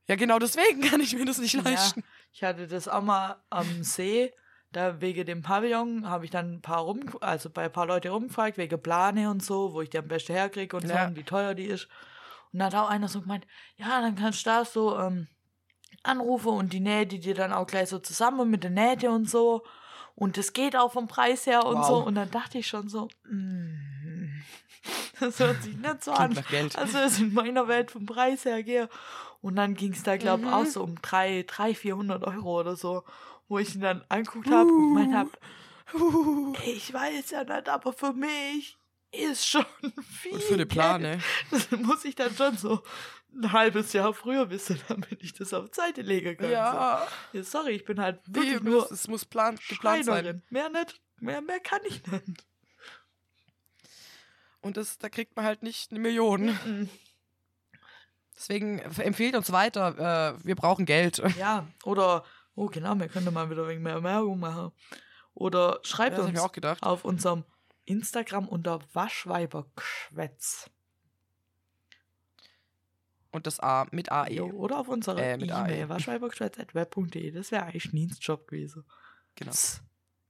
ja genau deswegen kann ich mir das nicht leisten.
Ja, ich hatte das auch mal am See, da wegen dem Pavillon habe ich dann ein paar rum, also bei ein paar Leute rumgefragt, wegen Plane und so, wo ich die am besten herkriege und so,
Ja.
und wie teuer die ist. Und dann hat auch einer so gemeint, ja, dann kannst du da so ähm, anrufen und die nähe die dir dann auch gleich so zusammen mit der Nähte und so. Und das geht auch vom Preis her und
Wow.
so. Und dann dachte ich schon so, mm, das hört sich nicht so an. Also es in meiner Welt vom Preis her gehe. Und dann ging es da, glaube ich,
Mhm.
auch so um 300, 400 Euro oder so, wo ich ihn dann angeguckt habe und gemeint habe,
Uh.
ich weiß ja nicht, aber für mich ist schon viel
Und für eine Plane.
Geld. Das muss ich dann schon so ein halbes Jahr früher wissen, damit ich das auf die Seite legen kann.
Ja,
So. ja sorry, ich bin halt wirklich nur
es, muss plan, geplant sein.
Mehr nicht, mehr, mehr kann ich nicht.
Und das, da kriegt man halt nicht eine Million.
Mhm.
Deswegen empfehlt uns weiter, äh, wir brauchen Geld.
Ja, oder, oh genau, wir können mal wieder wegen mehr Werbung machen. Oder schreibt
ich
uns auf unserem Instagram unter Waschweibergeschwätz.
und das A mit AE.
Oder auf unserer
Äh, AE.
E-Mail, waschweibergschwätz.web.de. Das wäre eigentlich Niens Job gewesen.
Genau.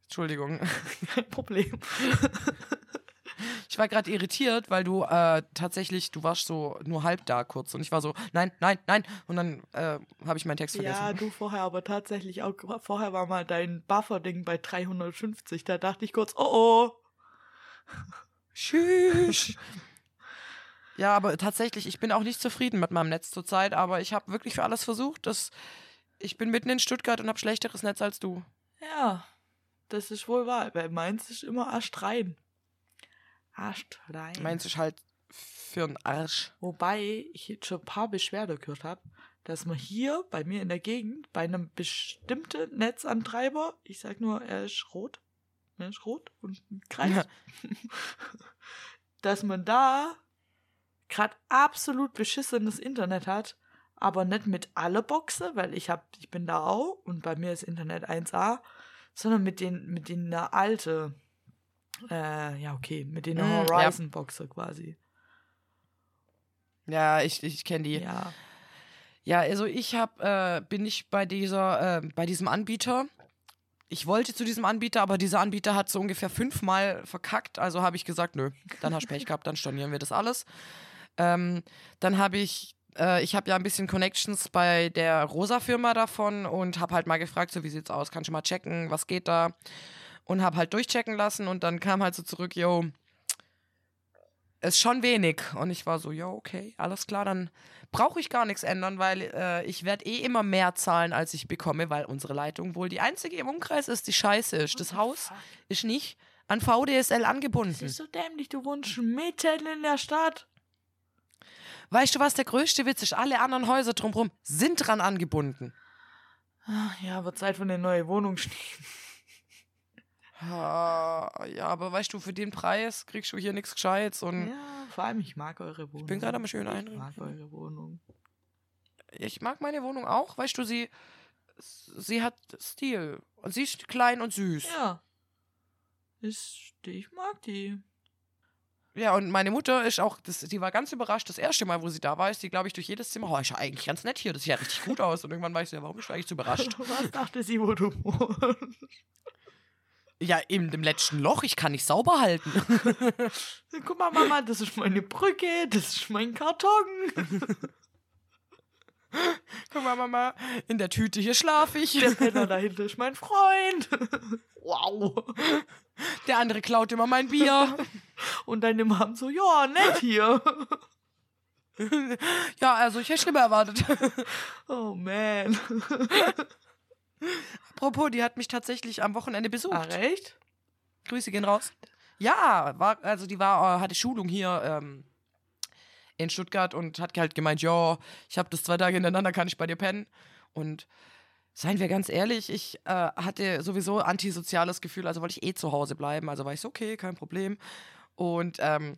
Entschuldigung.
Kein Problem.
Ich war gerade irritiert, weil du äh, tatsächlich, du warst so nur halb da kurz und ich war so, nein, nein, nein. Und dann äh, habe ich meinen Text vergessen.
Ja, du vorher, aber tatsächlich auch, vorher war mal dein Buffer-Ding bei 350. Da dachte ich kurz, oh oh.
Tschüss. ja, aber tatsächlich, ich bin auch nicht zufrieden mit meinem Netz zurzeit, aber ich habe wirklich für alles versucht. Dass ich bin mitten in Stuttgart und habe schlechteres Netz als du.
Ja, das ist wohl wahr, weil meins ist immer astrein. Astrein.
Meins ist halt für einen Arsch.
Wobei ich jetzt schon ein paar Beschwerden gehört habe, dass man hier bei mir in der Gegend bei einem bestimmten Netzantreiber, ich sag nur, er ist rot, er ist rot und ein Kreis, dass man da gerade absolut beschissenes Internet hat, aber nicht mit alle Boxen, weil ich hab, ich bin da auch und bei mir ist Internet 1A, sondern mit den mit den eine alte, äh, ja okay, mit den
Mm, ja.
Horizon Boxen quasi.
Ja, ich, ich kenne die.
Ja.
Ja, also ich hab, äh, bin ich bei dieser, äh, bei diesem Anbieter. Ich wollte zu diesem Anbieter, aber dieser Anbieter hat so ungefähr fünfmal verkackt. Also habe ich gesagt, nö, dann hast du Pech gehabt, dann stornieren wir das alles. Ähm, dann habe ich, äh, ich habe ja ein bisschen Connections bei der Rosa-Firma davon und habe halt mal gefragt, so wie sieht's aus, kannst du mal checken, was geht da? Und habe halt durchchecken lassen und dann kam halt so zurück, yo, ist schon wenig. Und ich war so, ja, okay, alles klar, dann brauche ich gar nichts ändern, weil äh, ich werde eh immer mehr zahlen, als ich bekomme, weil unsere Leitung wohl die einzige im Umkreis ist, die scheiße ist. Das Haus ist nicht an VDSL
Das
angebunden.
ist so dämlich, du wohnst mitten in der Stadt.
Weißt du, was der größte Witz ist? Alle anderen Häuser drumherum sind dran angebunden.
Ach, Ja, wird Zeit für eine neue Wohnung stehen.
Ah, Ja, aber weißt du, für den Preis kriegst du hier nichts Gescheites und
Ja, vor allem, ich mag eure Wohnung.
ich bin gerade am schön
Ich
einrichten.
mag eure Wohnung.
Ich mag meine Wohnung auch, weißt du, sie, sie hat Stil. Und sie ist klein und süß.
Ja. Ist, ich mag die.
Ja, und meine Mutter ist auch, das, die war ganz überrascht. Das erste Mal, wo sie da war, ist die, glaube ich, durch jedes Zimmer, oh, ist ja eigentlich ganz nett hier, das sieht ja richtig gut aus. Und irgendwann war ich so, ja, warum bist du eigentlich so überrascht?
Was dachte sie, wo du wohnst?
Ja, in dem letzten Loch, ich kann nicht sauber halten.
Guck mal, Mama, das ist meine Brücke, das ist mein Karton.
Guck mal, Mama, in der Tüte hier schlafe ich.
Der Penner dahinter ist mein Freund. Wow.
Der andere klaut immer mein Bier.
Und deine Mom so, ja, nett hier.
ja, also ich hätte schlimmer erwartet.
Oh man.
Apropos, die hat mich tatsächlich am Wochenende besucht.
Ah, recht?
Grüße gehen raus. Ja, war, also die war, äh, hatte Schulung hier ähm, in Stuttgart und hat halt gemeint, ja, ich habe das zwei Tage hintereinander, kann ich bei dir pennen. Und seien wir ganz ehrlich, ich äh, hatte sowieso antisoziales Gefühl, also wollte ich eh zu Hause bleiben. Also war ich so, okay, kein Problem. Und ähm,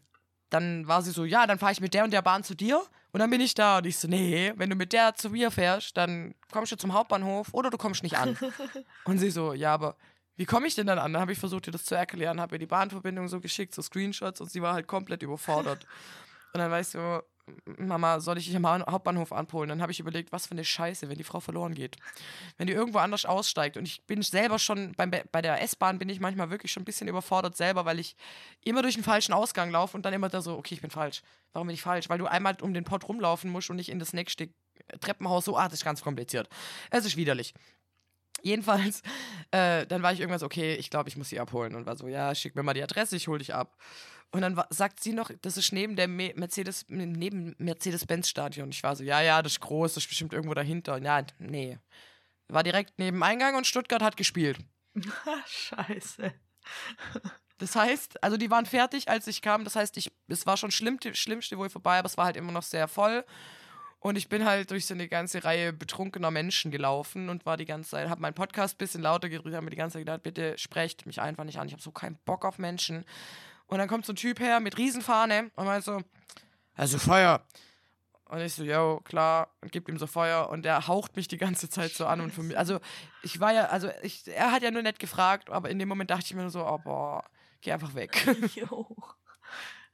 dann war sie so, ja, dann fahre ich mit der und der Bahn zu dir und dann bin ich da. Und ich so, nee, wenn du mit der zu mir fährst, dann kommst du zum Hauptbahnhof oder du kommst nicht an. und sie so, ja, aber wie komme ich denn dann an? Dann habe ich versucht, ihr das zu erklären, habe ihr die Bahnverbindung so geschickt, so Screenshots und sie war halt komplett überfordert. und dann weißt du, Mama, soll ich dich am Ha- Hauptbahnhof abholen? Dann habe ich überlegt, was für eine Scheiße, wenn die Frau verloren geht. Wenn die irgendwo anders aussteigt. Und ich bin selber schon, beim, bei der S-Bahn bin ich manchmal wirklich schon ein bisschen überfordert selber, weil ich immer durch den falschen Ausgang laufe und dann immer da so, okay, ich bin falsch. Warum bin ich falsch? Weil du einmal um den Pott rumlaufen musst und nicht in das nächste Treppenhaus. So, ah, das ist ganz kompliziert. Es ist widerlich. Jedenfalls, äh, dann war ich irgendwas, okay, ich glaube, ich muss sie abholen. Und war so, ja, schick mir mal die Adresse, ich hol dich ab. Und dann sagt sie noch, das ist neben der Me Mercedes, neben Mercedes-Benz-Stadion. Ich war so, ja, ja, das ist groß, das ist bestimmt irgendwo dahinter. Und ja, nee. War direkt neben Eingang und Stuttgart hat gespielt.
Scheiße.
Das heißt, also die waren fertig, als ich kam. Das heißt, ich, es war schon schlimm, schlimmste wohl vorbei, aber es war halt immer noch sehr voll. Und ich bin halt durch so eine ganze Reihe betrunkener Menschen gelaufen und war die ganze Zeit, habe meinen Podcast ein bisschen lauter geredet, habe mir die ganze Zeit gedacht, bitte sprecht mich einfach nicht an. Ich habe so keinen Bock auf Menschen. Und dann kommt so ein Typ her mit Riesenfahne und meint so, also Feuer. Und ich so, yo, klar, und gib ihm so Feuer und der haucht mich die ganze Zeit so an und für mich, also ich war ja, also ich, er hat ja nur nett gefragt, aber in dem Moment dachte ich mir nur so, oh boah, geh einfach weg.
Jo.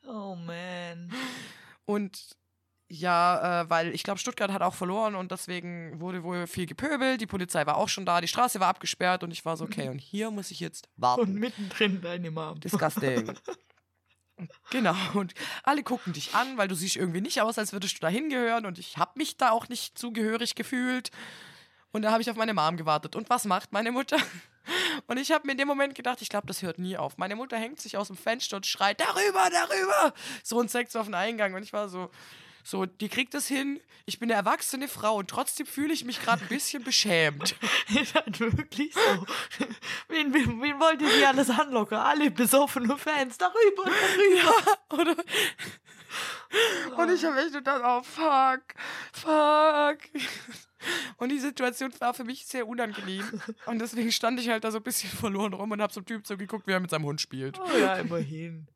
Oh man.
Und Ja, äh, weil ich glaube, Stuttgart hat auch verloren und deswegen wurde wohl viel gepöbelt. Die Polizei war auch schon da, die Straße war abgesperrt und ich war so, okay, und hier muss ich jetzt
Und
warten.
mittendrin deine Mom.
Disgusting. genau, und alle gucken dich an, weil du siehst irgendwie nicht aus, als würdest du da hingehören und ich habe mich da auch nicht zugehörig gefühlt. Und da habe ich auf meine Mom gewartet. Und was macht meine Mutter? Und ich habe mir in dem Moment gedacht, ich glaube, das hört nie auf. Meine Mutter hängt sich aus dem Fenster und schreit, darüber, darüber. So und zeigt so auf den Eingang. Und ich war so, so, die kriegt das hin. Ich bin eine erwachsene Frau und trotzdem fühle ich mich gerade ein bisschen beschämt.
Ist halt wirklich so. Wen, wen, wen wollt ihr die alles anlocken? Alle besoffene Fans. Darüber, darüber.
Oder? Und ich habe echt gedacht, oh fuck, fuck. Und die Situation war für mich sehr unangenehm. Und deswegen stand ich halt da so ein bisschen verloren rum und habe so einen Typ so geguckt, wie er mit seinem Hund spielt.
Oh ja, immerhin.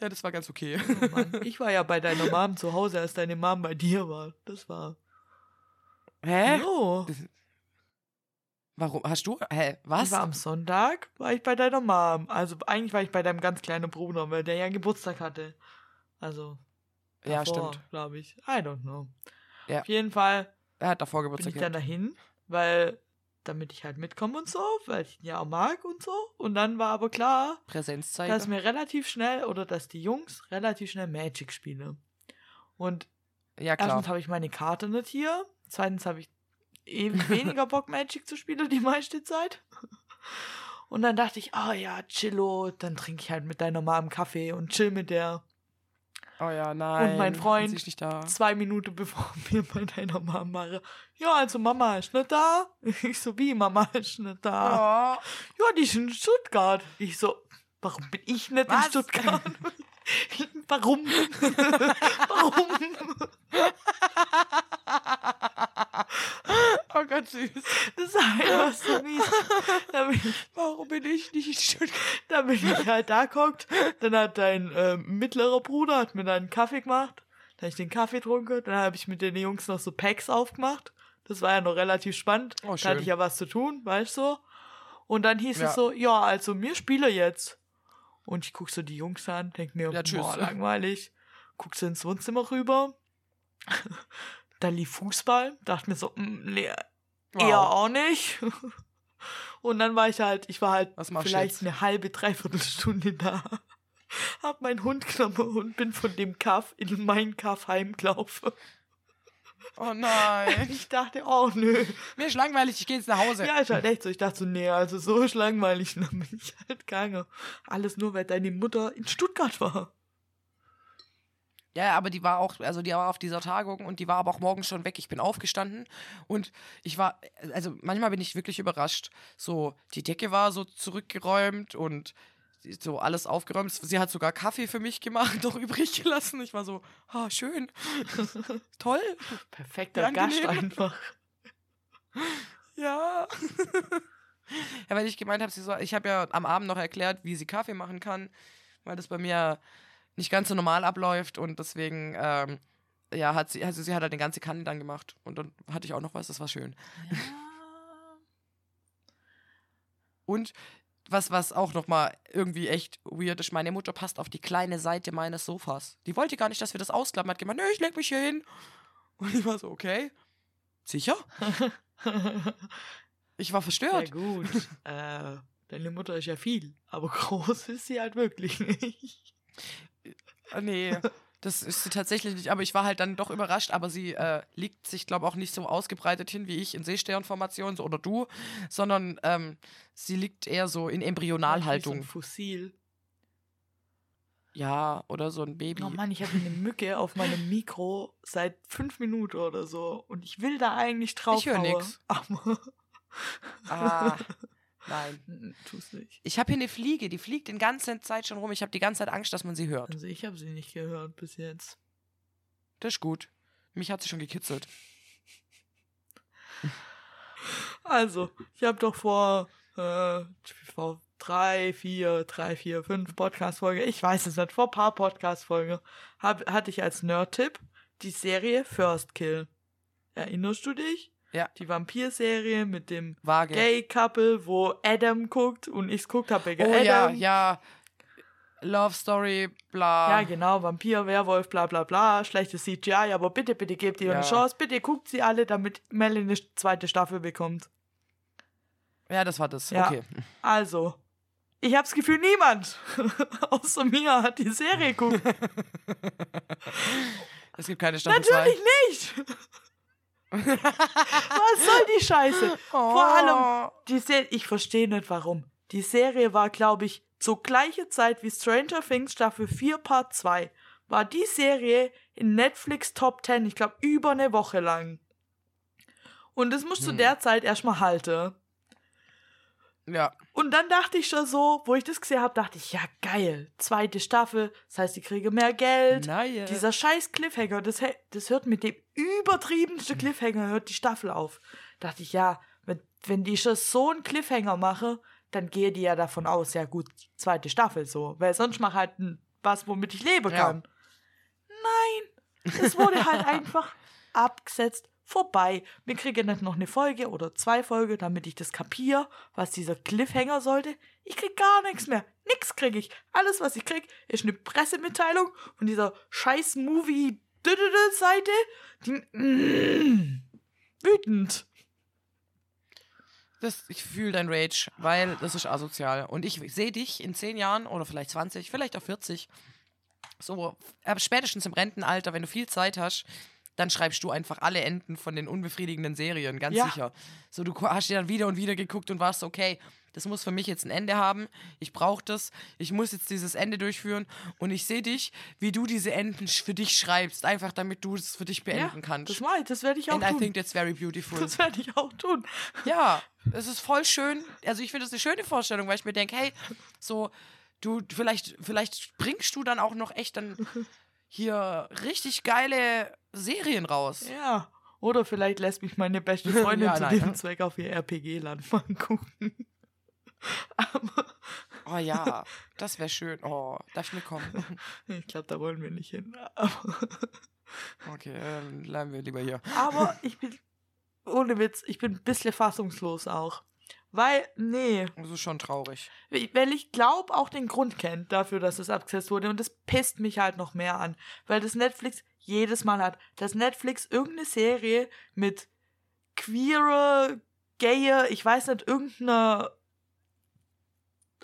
Ja, das war ganz okay.
Oh Mann. Ich war ja bei deiner Mom zu Hause, als deine Mom bei dir war. Das war.
Hä?
Jo.
Warum? Hast du? Hä? Was?
Ich war am Sonntag, war ich bei deiner Mom. Also eigentlich war ich bei deinem ganz kleinen Bruder, weil der ja Geburtstag hatte. Also.
ja, stimmt.
Glaube ich. I don't know.
Ja.
Auf jeden Fall
Er hat davor
bin
Geburtstag
ich dann dahin, weil damit ich halt mitkomme und so, weil ich ihn ja auch mag und so. Und dann war aber klar,
Präsenzzeit.
dass mir relativ schnell oder dass die Jungs relativ schnell Magic spielen. Und
Ja, klar.
erstens habe ich meine Karte nicht hier, zweitens habe ich eben weniger Bock Magic zu spielen die meiste Zeit. Und dann dachte ich, ah ja, chillo, dann trinke ich halt mit deiner Mom Kaffee und chill mit der.
Oh ja, nein.
mein Freund-
ist nicht da.
Zwei Minuten bevor wir bei deiner waren. Ja, also Mama ist nicht da. Ich so, wie Mama ist nicht da?
Oh.
Ja, die ist in Stuttgart. Ich so, warum bin ich nicht in
Was?
Stuttgart? warum? warum?
oh Gott, süß.
Das ist einfach so mies. Da bin ich,
Warum bin ich nicht Stuttgart?
da bin ich halt da geguckt. Dann hat dein ähm, mittlerer Bruder hat mir dann einen Kaffee gemacht. Dann habe ich den Kaffee getrunken. Dann habe ich mit den Jungs noch so Packs aufgemacht. Das war ja noch relativ spannend.
Oh,
da
schön.
hatte ich ja was zu tun, weißt du? Und dann hieß
Ja.
es so, ja, also mir spiele jetzt. Und ich guck so die Jungs an, denk mir,
Ja,
boah, langweilig. Guck so ins Wohnzimmer rüber. da lief Fußball. Dachte mir so, mm, nee, eher auch nicht. Und dann war ich halt, ich war halt vielleicht
jetzt?
eine halbe, dreiviertel Stunde da. Hab meinen Hund genommen und bin von dem Kaff in meinen Kaff heimgelaufen.
Oh nein.
Ich dachte, oh nö.
Mir ist langweilig, ich gehe jetzt nach Hause.
Ja, ist halt echt so. Ich dachte so, nee, also so ist langweilig. Und dann bin ich halt gegangen. Alles nur, weil deine Mutter in Stuttgart war.
Ja, aber die war auch, also die war auf dieser Tagung und die war aber auch morgens schon weg. Ich bin aufgestanden und ich war, also manchmal bin ich wirklich überrascht. So, die Decke war so zurückgeräumt und so alles aufgeräumt. Sie hat sogar Kaffee für mich gemacht, noch übrig gelassen. Ich war so, ah, schön. Toll.
Perfekter Gast einfach.
Ja. ja, weil ich gemeint habe, sie soll, ich habe ja am Abend noch erklärt, wie sie Kaffee machen kann, weil das bei mir nicht ganz so normal abläuft und deswegen, ähm, ja, hat sie, also sie hat halt eine ganze Kanne dann gemacht und dann hatte ich auch noch was, das war schön. Und was, was auch nochmal irgendwie echt weird ist, meine Mutter passt auf die kleine Seite meines Sofas. Die wollte gar nicht, dass wir das ausklappen, hat gemeint, nö, ich leg mich hier hin. Und ich war so, okay. Sicher? Ich war
Ja,
verstört.
gut. äh, deine Mutter ist ja viel, aber groß ist sie halt wirklich nicht.
Ah, nee, das ist sie tatsächlich nicht. Aber ich war halt dann doch überrascht. Aber sie äh, liegt sich, glaube ich, auch nicht so ausgebreitet hin wie ich in Seesternformation so, oder du, sondern ähm, sie liegt eher so in
So ein
Embryonalhaltung.
Fossil.
Ja, oder so ein Baby.
Oh Mann, ich habe eine Mücke auf meinem Mikro seit fünf Minuten oder so. Und ich will da eigentlich drauf.
Ich hör nix.
Aber.
Ah, nein.
Tu's nicht.
Ich habe hier eine Fliege, die fliegt die ganze Zeit schon rum. Ich habe die ganze Zeit Angst, dass man sie hört.
Also ich habe sie nicht gehört bis jetzt.
Das ist gut. Mich hat sie schon gekitzelt.
Also, ich habe doch vor, äh, vor drei, vier, drei, vier, fünf Podcast-Folgen, ich weiß es nicht, vor ein paar Podcast-Folgen, hab, hatte ich als Nerd-Tipp die Serie First Kill. Erinnerst du dich?
Ja.
Die Vampir-Serie mit dem
Vage.
Gay-Couple, wo Adam guckt und ich guckt habe wegen
oh
Adam.
ja, ja. Love Story, bla.
Ja, genau, Vampir, Werwolf, bla bla bla, schlechtes CGI, aber bitte, bitte gebt ihr
Ja.
eine Chance, bitte guckt sie alle, damit Melanie eine zweite Staffel bekommt.
Ja, das war das.
Ja.
Okay.
Also, ich hab's Gefühl, niemand außer mir hat die Serie geguckt.
Es gibt keine Staffel 2.
Natürlich nicht! Was soll die Scheiße? Vor allem, die Serie, ich verstehe nicht warum. Die Serie war, glaube ich, zur gleichen Zeit wie Stranger Things Staffel 4 Part 2. War die Serie in Netflix Top 10, ich glaube, über eine Woche lang. Und das musst du
Hm.
der Zeit erstmal halten.
Ja.
Und dann dachte ich schon so, wo ich das gesehen habe, dachte ich, ja geil, zweite Staffel, das heißt, die kriege mehr Geld.
Nein.
Dieser scheiß Cliffhanger, das, das hört mit dem übertriebensten Cliffhanger, hört die Staffel auf. Dachte ich, ja, wenn, wenn die schon so einen Cliffhanger mache, dann gehe die ja davon aus, ja gut, zweite Staffel so. Weil sonst mach halt was, womit ich leben
Ja.
kann. Nein, es wurde halt einfach abgesetzt, vorbei. Wir kriegen nicht noch eine Folge oder zwei Folgen, damit ich das kapiere, was dieser Cliffhanger sollte. Ich krieg gar nichts mehr. Nix krieg ich. Alles, was ich krieg, ist eine Pressemitteilung von dieser scheiß Movie Seite. Die mm, wütend.
Das, ich fühle dein Rage, weil das ist asozial. Und ich sehe dich in 10 Jahren oder vielleicht 20, vielleicht auch 40, so äh, spätestens im Rentenalter, wenn du viel Zeit hast, dann schreibst du einfach alle Enden von den unbefriedigenden Serien, ganz
Ja.
sicher. So, du hast dir dann wieder und wieder geguckt und warst okay, das muss für mich jetzt ein Ende haben. Ich brauche das. Ich muss jetzt dieses Ende durchführen. Und ich sehe dich, wie du diese Enden für dich schreibst, einfach damit du es für dich beenden
ja,
kannst.
Das, ich, das werde ich auch
And I
tun.
think that's very beautiful.
Das werde ich auch tun.
Ja, es ist voll schön. Also ich finde es eine schöne Vorstellung, weil ich mir denke, hey, so, du, vielleicht, vielleicht bringst du dann auch noch echt dann hier richtig geile Serien raus.
Ja. Oder vielleicht lässt mich meine beste Freundin
Ja,
zu
nein,
dem
ja.
Zweck auf ihr RPG-Land mal gucken. Aber
Oh ja, das wäre schön. Oh, darf ich mitkommen?
ich glaube, da wollen wir nicht hin. Aber,
Okay, dann bleiben wir lieber hier.
aber ich bin, ohne Witz, ich bin ein bisschen fassungslos auch. Weil, nee,
Das ist schon traurig.
weil ich glaube auch den Grund kennt dafür, dass es abgesetzt wurde und das pisst mich halt noch mehr an, weil das Netflix jedes Mal hat, dass Netflix irgendeine Serie mit queere, gaye, ich weiß nicht, irgendeiner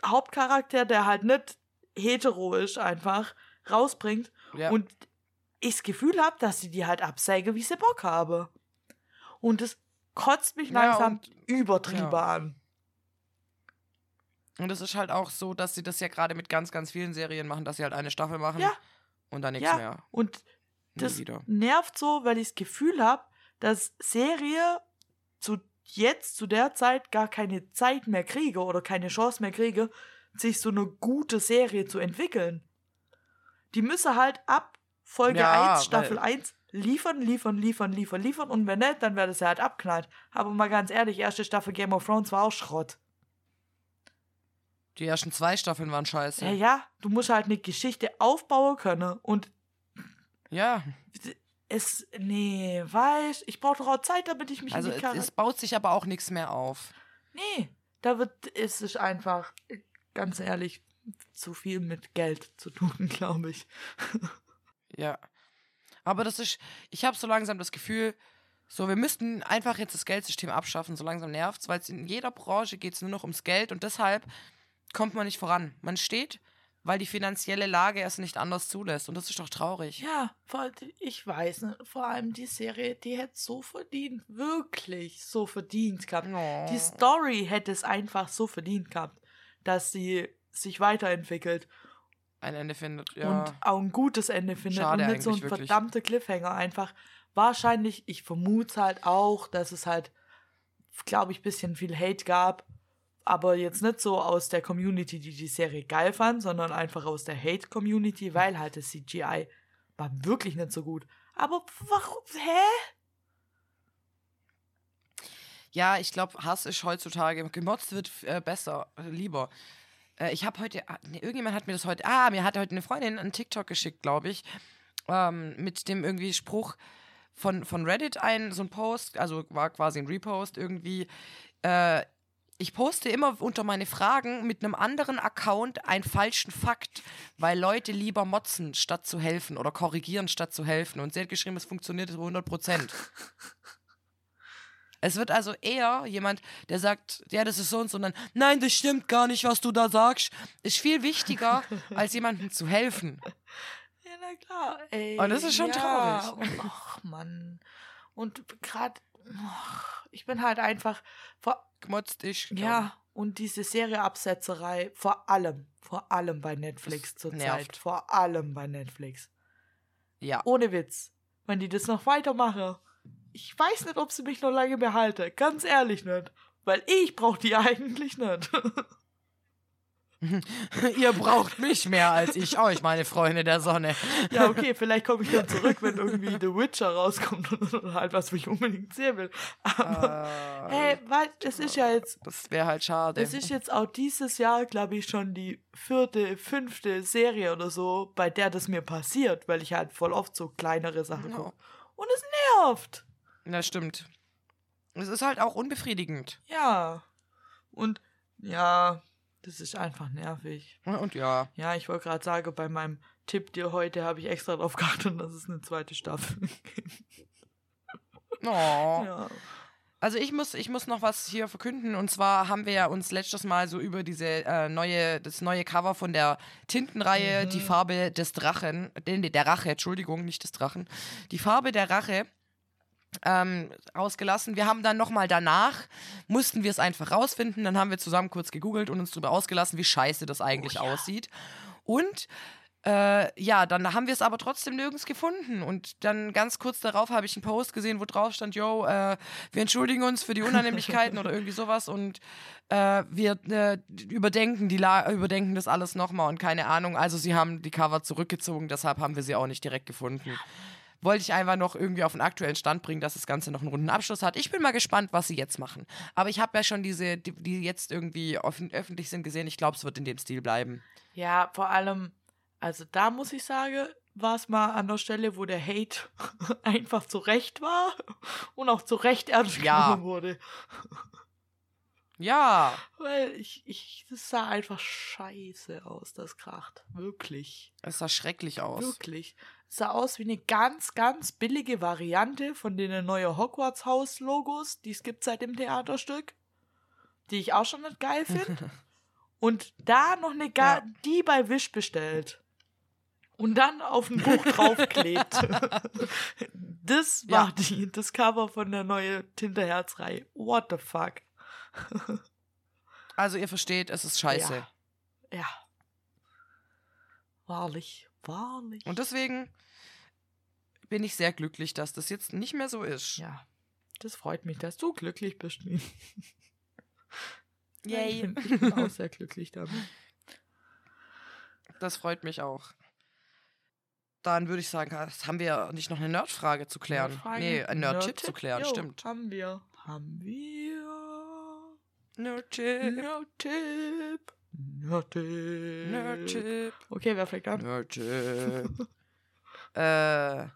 Hauptcharakter, der halt nicht hetero ist, einfach rausbringt
Ja.
und ich das Gefühl habe, dass sie die halt absäge, wie sie Bock habe. Und das kotzt mich
Ja,
langsam
und-
übertrieben
ja.
an.
Und es ist halt auch so, dass sie das ja gerade mit ganz, ganz vielen Serien machen, dass sie halt eine Staffel machen
Ja.
und dann nichts
Ja,
mehr.
und das nervt so, weil ich das Gefühl habe, dass Serie zu jetzt, zu der Zeit, gar keine Zeit mehr kriege oder keine Chance mehr kriege, sich so eine gute Serie zu entwickeln. Die müsse halt ab Folge
Ja,
1, Staffel
weil-
1 liefern, liefern, liefern, liefern, liefern und wenn nicht, dann wäre das ja halt abknallt. Aber mal ganz ehrlich, erste Staffel Game of Thrones war auch Schrott.
Die ersten zwei Staffeln waren scheiße.
Ja, ja, du musst halt eine Geschichte aufbauen können und
ja.
es, nee, weißt, ich brauche doch auch Zeit, damit ich mich
Also
in die
es,
Charakter
es baut sich aber auch nichts mehr auf.
Nee, da wird ist es einfach, ganz ehrlich, zu viel mit Geld zu tun, glaube ich.
Ja. Aber das ist, ich habe so langsam das Gefühl, so, wir müssten einfach jetzt das Geldsystem abschaffen, so langsam nervt's, weil in jeder Branche geht es nur noch ums Geld und deshalb kommt man nicht voran. Man steht, weil die finanzielle Lage es nicht anders zulässt und das ist doch traurig.
Ja, ich weiß, ne, vor allem die Serie, die hätte so verdient, wirklich so verdient gehabt.
Oh.
Die Story hätte es einfach so verdient gehabt, dass sie sich weiterentwickelt
Ein Ende findet, ja.
und auch ein gutes Ende findet
Schade
und nicht so ein
wirklich.
verdammter Cliffhanger einfach. Wahrscheinlich, ich vermute halt auch, dass es halt, glaube ich, bisschen viel Hate gab, aber jetzt nicht so aus der Community, die die Serie geil fand, sondern einfach aus der Hate-Community, weil halt das CGI war wirklich nicht so gut. Aber warum, hä?
Ja, ich glaube, Hass ist heutzutage, gemotzt wird äh, besser, lieber. Äh, ich habe heute, ah, nee, irgendjemand hat mir das heute, ah, mir hat heute eine Freundin einen TikTok geschickt, glaube ich, ähm, mit dem irgendwie Spruch von, von Reddit ein, so ein Post, also war quasi ein Repost irgendwie, äh, ich poste immer unter meine Fragen mit einem anderen Account einen falschen Fakt, weil Leute lieber motzen, statt zu helfen oder korrigieren, statt zu helfen. Und sie hat geschrieben, es funktioniert zu 100 Prozent. Es wird also eher jemand, der sagt, ja, das ist so und so, und dann, nein, das stimmt gar nicht, was du da sagst, ist viel wichtiger, als jemandem zu helfen.
Ja, na klar. Ey,
Und das ist schon
ja.
traurig.
Ach, Mann. Und gerade, ich bin halt einfach, vor,
Gemotzt ich.
ja, und diese Serieabsetzerei, vor allem, vor allem bei Netflix zurzeit. Vor allem bei Netflix.
Ja.
Ohne Witz. Wenn die das noch weitermachen, ich weiß nicht, ob sie mich noch lange behalte. Ganz ehrlich nicht. Weil ich brauche die eigentlich nicht.
Ihr braucht mich mehr als ich euch, meine Freunde der Sonne.
Ja, okay, vielleicht komme ich dann zurück, wenn irgendwie The Witcher rauskommt oder halt was, was ich unbedingt sehen will. Aber,
Äh,
hey, weil es ist ja jetzt,
das wäre halt schade.
es ist jetzt auch dieses Jahr, glaube ich, schon die vierte, fünfte Serie oder so, bei der das mir passiert, weil ich halt voll oft so kleinere Sachen
Ja.
gucke. Und es nervt.
Das stimmt. Es ist halt auch unbefriedigend.
Ja. Und ja, das ist einfach nervig.
Und ja.
Ja, ich wollte gerade sagen, bei meinem Tipp dir heute habe ich extra drauf geachtet, dass es eine zweite Staffel gibt.
Oh.
Ja.
Also ich muss, ich muss noch was hier verkünden. Und zwar haben wir ja uns letztes Mal so über diese äh, neue, das neue Cover von der Tintenreihe,
Mhm.
die Farbe des Drachen, äh, der Rache, Entschuldigung, nicht des Drachen, die Farbe der Rache ähm, ausgelassen. Wir haben dann nochmal danach, mussten wir es einfach rausfinden. Dann haben wir zusammen kurz gegoogelt und uns darüber ausgelassen, wie scheiße das eigentlich
Oh ja.
aussieht. Und äh, ja, dann haben wir es aber trotzdem nirgends gefunden. Und dann ganz kurz darauf habe ich einen Post gesehen, wo drauf stand, yo, äh, wir entschuldigen uns für die Unannehmlichkeiten oder irgendwie sowas und äh, wir äh, überdenken, die La überdenken das alles nochmal und keine Ahnung. Also sie haben die Cover zurückgezogen, deshalb haben wir sie auch nicht direkt gefunden. Wollte ich einfach noch irgendwie auf den aktuellen Stand bringen, dass das Ganze noch einen runden Abschluss hat. Ich bin mal gespannt, was sie jetzt machen. Aber ich habe ja schon diese, die, die jetzt irgendwie offen, öffentlich sind, gesehen. Ich glaube, es wird in dem Stil bleiben.
Ja, vor allem, also da muss ich sagen, war es mal an der Stelle, wo der Hate einfach zu Recht war und auch zu Recht ernst
Ja.
genommen wurde.
Ja,
Weil ich, ich, das sah einfach scheiße aus, das Kracht. Wirklich.
es sah schrecklich aus.
Wirklich. Sah aus wie eine ganz, ganz billige Variante von den neuen Hogwarts-Haus-Logos, die es gibt seit dem Theaterstück. Die ich auch schon nicht geil finde. Und da noch eine, Ga
Ja.
die bei Wish bestellt. Und dann auf ein Buch draufklebt. das war
Ja.
die, das Cover von der neuen Tinterherz-Reihe. What the fuck?
Also ihr versteht, es ist scheiße.
Ja. Ja. Wahrlich, wahrlich.
Und deswegen bin ich sehr glücklich, dass das jetzt nicht mehr so ist.
ja, das freut mich, dass du glücklich bist.
Yay.
Ich bin, ich bin auch sehr glücklich damit.
Das freut mich auch. Dann würde ich sagen, das haben wir nicht noch eine Nerdfrage zu klären.
Nerdfrage?
Nee, ein Nerdtipp
Nerdtipp?
zu klären,
Jo,
stimmt.
Haben wir. Haben wir.
Nerdtipp.
Nerdtipp. Nerdtipp.
Nerdtipp.
Okay, wer fängt an?
Nerdtipp. äh,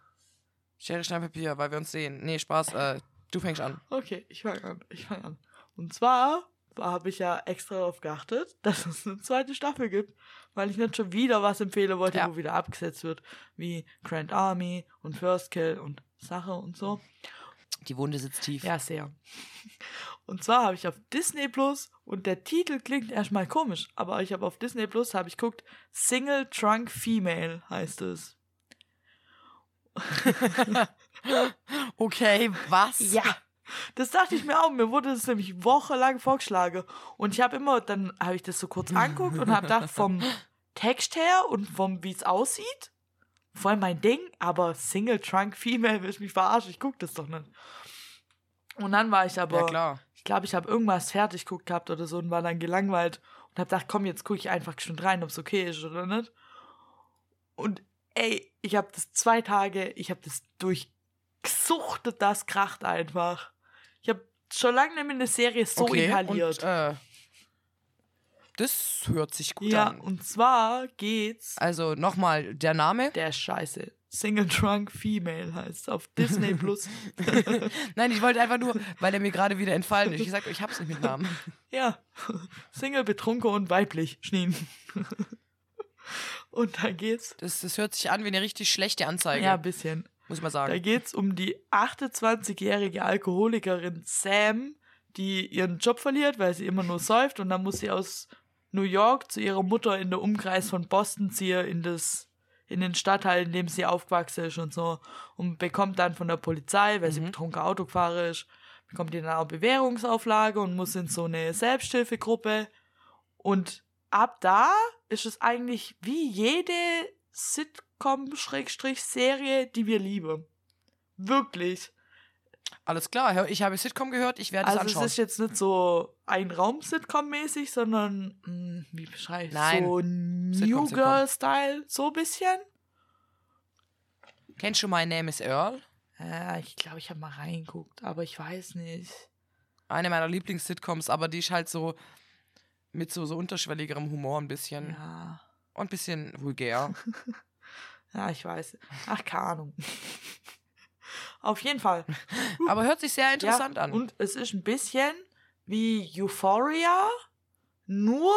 Schere, Stein, Papier, weil wir uns sehen. Nee, Spaß. Äh, du fängst an.
Okay, ich fange an. Ich fange an. Und zwar habe ich ja extra darauf geachtet, dass es eine zweite Staffel gibt, weil ich nicht schon wieder was empfehlen wollte,
Ja.
wo wieder abgesetzt wird, wie Grand Army und First Kill und Sache und so.
Die Wunde sitzt tief.
Ja, sehr. Und zwar habe ich auf Disney Plus und der Titel klingt erstmal komisch, aber ich habe auf Disney Plus habe ich guckt Single Trunk Female heißt es.
Okay, was?
Ja. Das dachte ich mir auch. Mir wurde das nämlich wochenlang vorgeschlagen. Und ich habe immer, dann habe ich das so kurz anguckt und habe gedacht, vom Text her und vom, wie es aussieht, voll mein Ding, aber Single Trunk Female will ich mich verarschen. Ich gucke das doch nicht. Und dann war ich aber,
Ja, klar.
ich glaube, ich habe irgendwas fertig geguckt gehabt oder so und war dann gelangweilt und habe gedacht, komm, jetzt gucke ich einfach schon rein, ob es okay ist oder nicht. Und ey, ich habe das zwei Tage, ich habe das durchgesuchtet, das kracht einfach. Ich habe schon lange nicht mehr eine Serie so
okay,
inhaliert.
Und, äh, das hört sich gut
ja,
an.
und zwar geht's.
Also nochmal der Name.
Der scheiße. Single Drunk Female heißt auf Disney Plus.
Nein, ich wollte einfach nur, weil er mir gerade wieder entfallen ist. Ich gesagt, ich hab's nicht mit Namen.
ja, Single, betrunken und weiblich, Schneen. und da geht's.
Das, das hört sich an wie eine richtig schlechte Anzeige.
Ja, ein bisschen.
Muss man
Da
sagen.
geht's um die 28-jährige Alkoholikerin Sam, die ihren Job verliert, weil sie immer nur säuft und dann muss sie aus New York zu ihrer Mutter in der Umkreis von Boston ziehen in das in den Stadtteil, in dem sie aufgewachsen ist und so und bekommt dann von der Polizei, weil sie betrunken Auto gefahren ist, bekommt die dann auch Bewährungsauflage und muss in so eine Selbsthilfegruppe und ab da ist es eigentlich wie jede Sitcom-Serie, die wir lieben. Wirklich.
Alles klar, ich habe Sitcom gehört, ich werde es
Also es
anschauen.
ist jetzt nicht so ein Raum-Sitcom-mäßig, sondern, mh, wie beschreibe ich
Nein.
so New. Girl-Style, so ein bisschen.
Kennst du My Name is Earl?
Ja, ich glaube, ich habe mal reingeguckt, aber ich weiß nicht.
Eine meiner Lieblings-Sitcoms, aber die ist halt so mit so, so unterschwelligerem Humor ein bisschen.
Ja,
Und ein bisschen vulgär.
ja, ich weiß. Ach, keine Ahnung. Auf jeden Fall.
aber hört sich sehr interessant
ja,
an.
Und es ist ein bisschen wie Euphoria, nur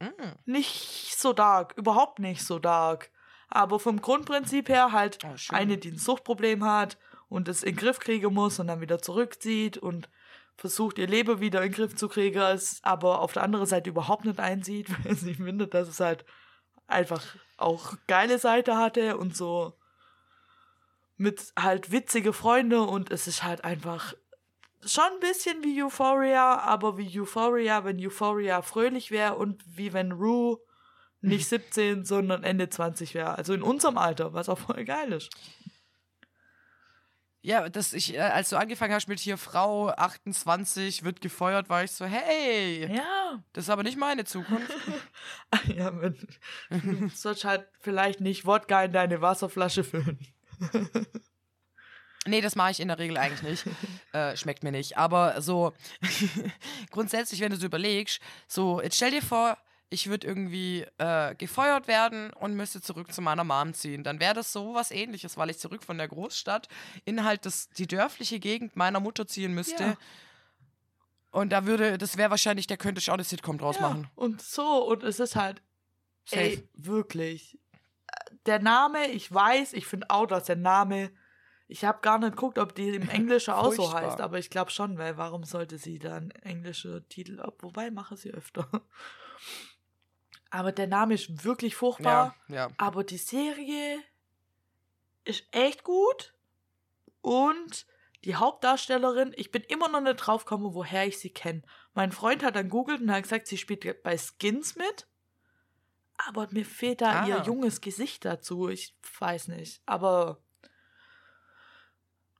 Mm.
nicht so dark, überhaupt nicht so dark. Aber vom Grundprinzip her halt
Oh,
eine, die ein Suchtproblem hat und es in den Griff kriegen muss und dann wieder zurückzieht und versucht, ihr Leben wieder in den Griff zu kriegen, es aber auf der anderen Seite überhaupt nicht einsieht, weil sie findet, dass es halt einfach auch geile Seite hatte und so mit halt witzige Freunde und es ist halt einfach schon ein bisschen wie Euphoria, aber wie Euphoria, wenn Euphoria fröhlich wäre und wie wenn Rue nicht 17, sondern Ende 20 wäre. Also in unserem Alter, was auch voll geil ist.
Ja, das ich, äh, als du angefangen hast mit hier Frau 28 wird gefeuert, war ich so, hey,
Ja.
das ist aber nicht meine Zukunft.
Ja, wenn, du sollst halt vielleicht nicht Wodka in deine Wasserflasche füllen.
Nee, das mache ich in der Regel eigentlich nicht. Äh, schmeckt mir nicht. Aber so grundsätzlich, wenn du so überlegst, so, jetzt stell dir vor, ich würde irgendwie äh, gefeuert werden und müsste zurück zu meiner Mom ziehen. Dann wäre das so was ähnliches, weil ich zurück von der Großstadt in halt das, die dörfliche Gegend meiner Mutter ziehen müsste.
Ja.
Und da würde, das wäre wahrscheinlich, der könnte ich auch eine Sitcom draus machen.
Und so, und es ist halt,
Safe.
ey, wirklich. Der Name, ich weiß, ich finde auch, dass der Name, ich habe gar nicht geguckt, ob die im Englischen auch so heißt, aber ich glaube schon, weil warum sollte sie dann englische Titel, ob- wobei mache sie öfter. Aber der Name ist wirklich furchtbar.
Ja, ja.
Aber die Serie ist echt gut. Und die Hauptdarstellerin, ich bin immer noch nicht drauf gekommen, woher ich sie kenne. Mein Freund hat dann googelt und hat gesagt, sie spielt bei Skins mit. Aber mir fehlt da
Ah.
ihr junges Gesicht dazu. Ich weiß nicht. Aber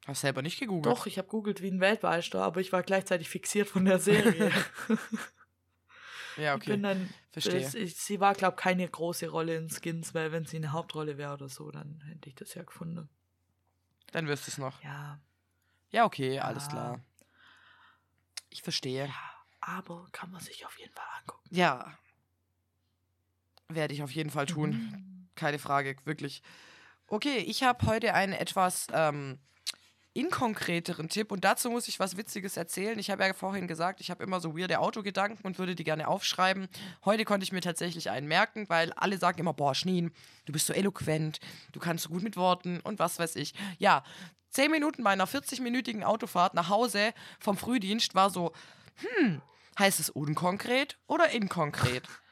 Hast selber nicht gegoogelt?
doch, ich habe googelt wie ein Weltmeister, aber ich war gleichzeitig fixiert von der Serie.
Ja,
Ich bin
okay.
dann,
Verstehe.
das, ich, sie war, glaube keine große Rolle in Skins, weil wenn sie eine Hauptrolle wäre oder so, dann hätte ich das ja gefunden.
Dann wirst du es noch.
Ja.
Ja, okay, alles
Ja.
klar. Ich verstehe.
Aber kann man sich auf jeden Fall angucken.
Ja. Werde ich auf jeden Fall tun.
Mhm.
Keine Frage, wirklich. Okay, ich habe heute einen etwas ähm, inkonkreteren Tipp und dazu muss ich was Witziges erzählen. Ich habe ja vorhin gesagt, ich habe immer so weirde Autogedanken und würde die gerne aufschreiben. Heute konnte ich mir tatsächlich einen merken, weil alle sagen immer, boah, Schneen, du bist so eloquent, du kannst so gut mit Worten und was weiß ich. Ja, zehn Minuten meiner 40-minütigen Autofahrt nach Hause vom Frühdienst war so, hm, heißt es unkonkret oder inkonkret?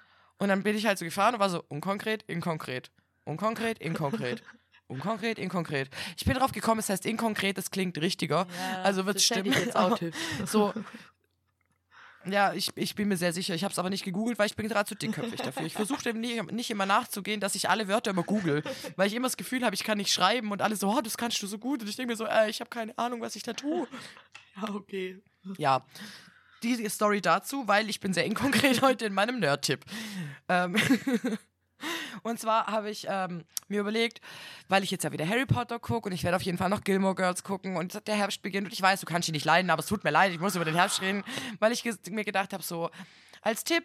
Und dann bin ich halt so gefahren und war so unkonkret, inkonkret, unkonkret, inkonkret. Unkonkret, inkonkret. Ich bin drauf gekommen, es heißt inkonkret, das klingt richtiger. also wird es stimmen. So. Ja, ich, ich bin mir sehr sicher. Ich habe es aber nicht gegoogelt, weil ich bin gerade zu dickköpfig dafür. Ich versuche dem nie, nicht immer nachzugehen, dass ich alle Wörter immer google, weil ich immer das Gefühl habe, ich kann nicht schreiben und alle so, oh, das kannst du so gut. Und ich denke mir so, äh, ich habe keine Ahnung, was ich da tue.
Ja, okay.
Ja, die Story dazu, weil ich bin sehr inkonkret heute in meinem Nerd-Tipp. Ähm und zwar habe ich ähm, mir überlegt, weil ich jetzt ja wieder Harry Potter gucke und ich werde auf jeden Fall noch Gilmore Girls gucken und der Herbst beginnt und ich weiß, du kannst ihn nicht leiden, aber es tut mir leid, ich muss über den Herbst reden, weil ich mir gedacht habe, so als Tipp,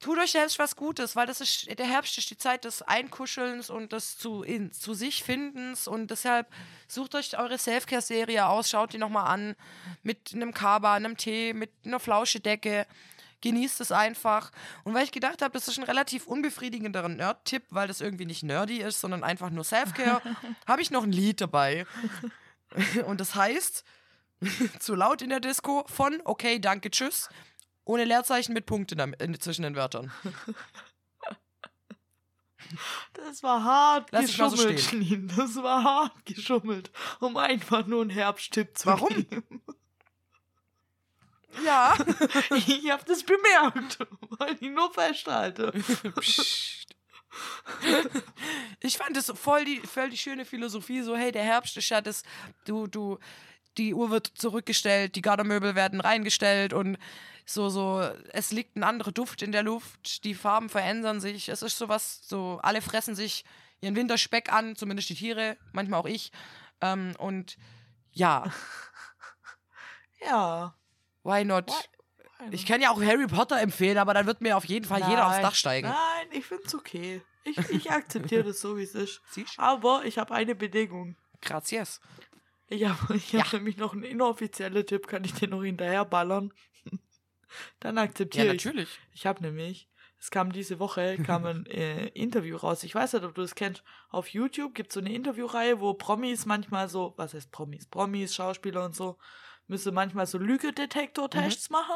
tut euch selbst was Gutes, weil das ist, der Herbst ist die Zeit des Einkuschelns und des zu, in, zu sich Findens und deshalb sucht euch eure Selfcare-Serie aus, schaut die nochmal an mit einem Kaba, einem Tee, mit einer Flauschedecke. Genießt es einfach. Und weil ich gedacht habe, das ist ein relativ unbefriedigender Nerd-Tipp, weil das irgendwie nicht nerdy ist, sondern einfach nur Selfcare, habe ich noch ein Lied dabei. Und das heißt, zu laut in der Disco von Okay, danke, tschüss ohne Leerzeichen mit Punkten in, in, zwischen den Wörtern.
Das war hart
Lass so
geschummelt,
stehen.
Schneen. Das war hart geschummelt, um einfach nur einen Herbsttipp zu
Warum?
geben.
Ja.
Ich hab das bemerkt, weil ich nur festhalte.
Psst. ich fand das voll die, voll die schöne Philosophie, so, hey, der Herbst ist ja das, du, du, die Uhr wird zurückgestellt, die Gardermöbel werden reingestellt und so, so, es liegt ein anderer Duft in der Luft, die Farben verändern sich, es ist sowas, so, alle fressen sich ihren Winterspeck an, zumindest die Tiere, manchmal auch ich. Ähm, und ja,
Ja.
why not? Ich kann ja auch Harry Potter empfehlen, aber dann wird mir auf jeden Fall jeder aufs
Nein.
Dach steigen.
Nein, ich find's okay. Ich, ich akzeptiere das so, wie es ist.
Siehst?
Aber ich habe eine Bedingung.
Gracias.
Ich habe ich hab nämlich noch einen inoffiziellen Tipp, kann ich dir noch hinterher ballern. Dann
Ja,
akzeptiere ich.
natürlich.
Ich habe nämlich, es kam diese Woche, kam ein äh, Interview raus. Ich weiß nicht, ob du das kennst. Auf YouTube gibt es so eine Interviewreihe, wo Promis manchmal so, was heißt Promis? Promis, Schauspieler und so, müssen manchmal so Lügedetektor-Tests machen,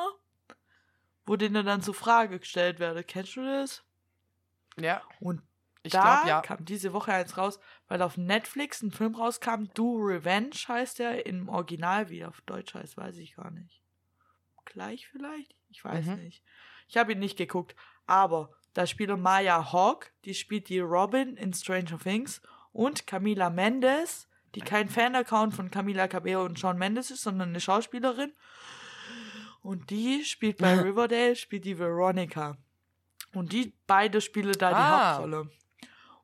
wo denen dann so Frage gestellt werde. Kennst du das?
Ja.
Und
Ich
da
glaube, ja.
kam diese Woche eins raus, weil auf Netflix ein Film rauskam, Do Revenge heißt der, im Original, wie er auf Deutsch heißt, weiß ich gar nicht. Gleich vielleicht? Ich weiß
Mhm.
nicht. Ich habe ihn nicht geguckt, aber da spielt Maya Hawk, die spielt die Robin in Stranger Things und Camila Mendes, die kein Fan-Account von Camila Cabello und Shawn Mendes ist, sondern eine Schauspielerin. Und die spielt bei Riverdale, spielt die Veronica. Und die beide spielen da die
Ah.
Hauptrolle.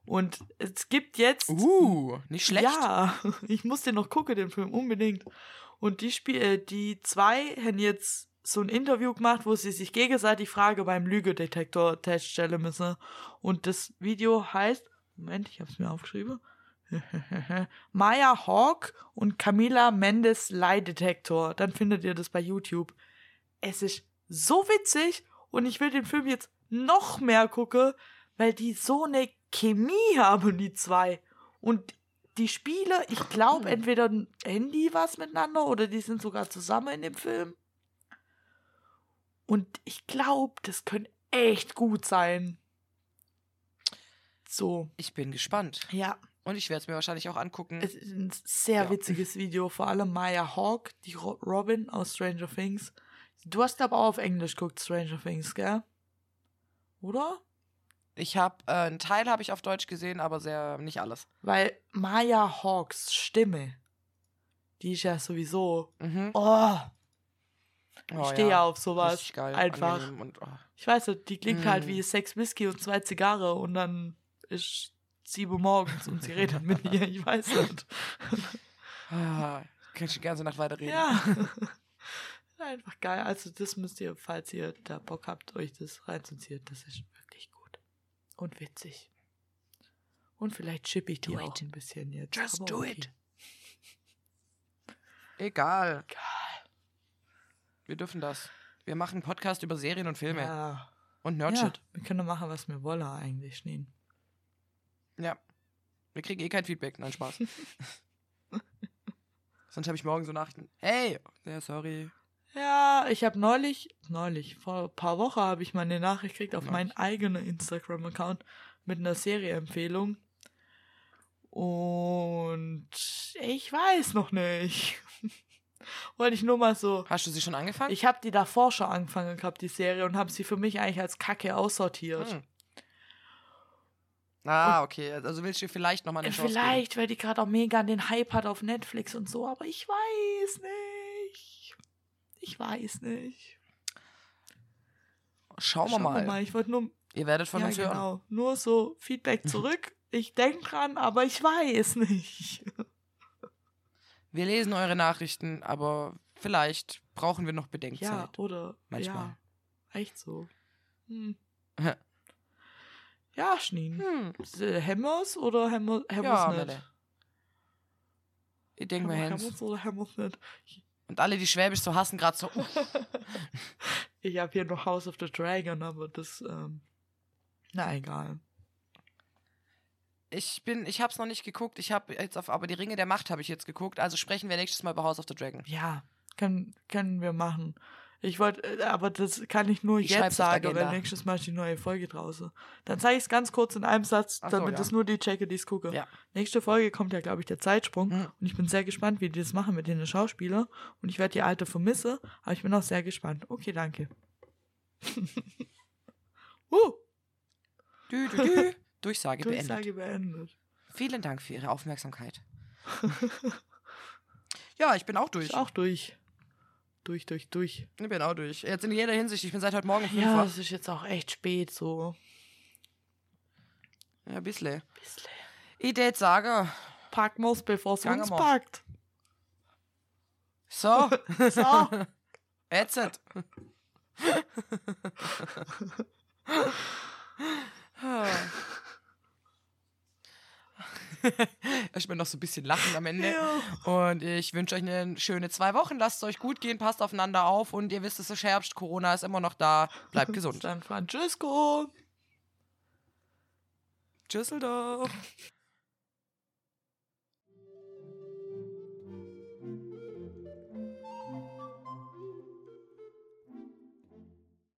Und es gibt jetzt.
Uh, nicht schlecht.
Ja, ich muss den noch gucken, den Film, unbedingt. Und die Spiel, äh, die zwei haben jetzt so ein Interview gemacht, wo sie sich gegenseitig Frage beim Lügedetektor-Test stellen müssen. Und das Video heißt, Moment, ich habe es mir aufgeschrieben. Maya Hawk und Camila Mendes Leidetektor. Dann findet ihr das bei YouTube. Es ist so witzig und ich will den Film jetzt noch mehr gucken, weil die so eine Chemie haben, die zwei. Und die Spiele, ich glaube, entweder ein Handy was miteinander oder die sind sogar zusammen in dem Film. Und ich glaube, das könnte echt gut sein. So,
Ich bin gespannt.
ja.
Und ich werde es mir wahrscheinlich auch angucken.
Es ist ein sehr
Ja.
witziges Video, vor allem Maya Hawk, die Ro Robin aus Stranger Things. Du hast aber auch auf Englisch geguckt, Stranger Things, gell? Oder?
Ich habe äh, einen Teil habe ich auf Deutsch gesehen, aber sehr nicht alles.
Weil Maya Hawks Stimme, die ist ja sowieso.
Mhm.
Oh,
Oh,
ich stehe ja auf sowas.
Geil,
Einfach.
Und, oh.
Ich weiß nicht, die klingt halt
Mm.
wie Sex, Whisky und zwei Zigarre und dann ist sieben Uhr morgens und sie redet mit mir. Ich weiß nicht.
Ah, kann ich die ganze Nacht weiterreden.
Ja. Einfach geil. Also das müsst ihr, falls ihr da Bock habt, euch das reinzuziehen. Das ist. Und witzig. Und vielleicht chippe ich die
Do
auch
it.
ein bisschen jetzt.
Just
aber
do
okay.
it. Egal.
Geil.
Wir dürfen das. Wir machen einen Podcast über Serien und Filme.
Ja.
Und
ja.
Nerdshit.
Wir können machen, was wir wollen eigentlich, Schneen.
Ja. Wir kriegen eh kein Feedback. Nein, Spaß. Sonst habe ich morgen so Nachrichten. Hey, ja, sorry.
Ja, ich habe neulich, neulich, vor ein paar Wochen habe ich mal eine Nachricht gekriegt auf meinen eigenen Instagram-Account mit einer Serieempfehlung. Und ich weiß noch nicht. Wollte ich nur mal so.
Hast du sie schon angefangen?
Ich habe die davor schon angefangen gehabt, die Serie, und habe sie für mich eigentlich als Kacke aussortiert.
Hm. Ah, okay. Also willst du vielleicht nochmal eine Chance
Vielleicht, weil die gerade auch mega den Hype hat auf Netflix und so, aber ich weiß nicht. Ich weiß nicht.
Schauen wir
Schauen
mal.
wir mal. Ich wollte nur
Ihr werdet von
ja,
uns hören.
genau. Nur so Feedback zurück. ich denke dran, aber ich weiß nicht.
Wir lesen eure Nachrichten, aber vielleicht brauchen wir noch
Ja,
Bedenkzeit.
oder
Manchmal.
ja, echt so. Hm. Ja, Schneen.
Hm.
Hm. Hemmers oder Hemmer, Hemmers
Ja,
nicht?
Ich denke mir, Hens.
Hemmers oder Hemmers nicht?
Und alle, die Schwäbisch so hassen, gerade so. uh,
Ich habe hier noch House of the Dragon, aber das, ähm, na egal.
Ich bin, ich hab's noch nicht geguckt. Ich habe jetzt auf, aber die Ringe der Macht habe ich jetzt geguckt. Also sprechen wir nächstes Mal über House of the Dragon.
Ja, können, können wir machen. Ich wollte, äh, aber das kann ich nur
Ich
jetzt sagen, weil nächstes Mal ist die neue Folge draußen. Dann zeige ich es ganz kurz in einem Satz,
so,
damit
ja.
es nur die checke, die es gucke.
Ja.
Nächste Folge kommt ja, glaube ich, der Zeitsprung.
Mhm.
Und ich bin sehr gespannt, wie die das machen mit den Schauspielern. Und ich werde die alte vermissen, aber ich bin auch sehr gespannt. Okay, danke. uh,
Dü, dü, dü. Durchsage beendet.
Durchsage beendet.
Vielen Dank für Ihre Aufmerksamkeit. ja, ich bin auch durch.
Ist auch durch. Durch, durch, durch.
Ich bin auch durch. Jetzt in jeder Hinsicht. Ich bin seit heute Morgen 5
Ja, es ist jetzt auch echt spät so.
Ja, ein bisschen.
Bisschen.
Ich tät sagen.
Packen wir's, bevor es
Gange
uns packt.
So,
So.
jetzt. Ich bin noch so ein bisschen lachen am Ende.
Ja.
Und ich wünsche euch eine schöne zwei Wochen. Lasst es euch gut gehen, passt aufeinander auf. Und ihr wisst, es ist Herbst, Corona ist immer noch da. Bleibt gesund.
San Francisco.
Tschüsseldorf.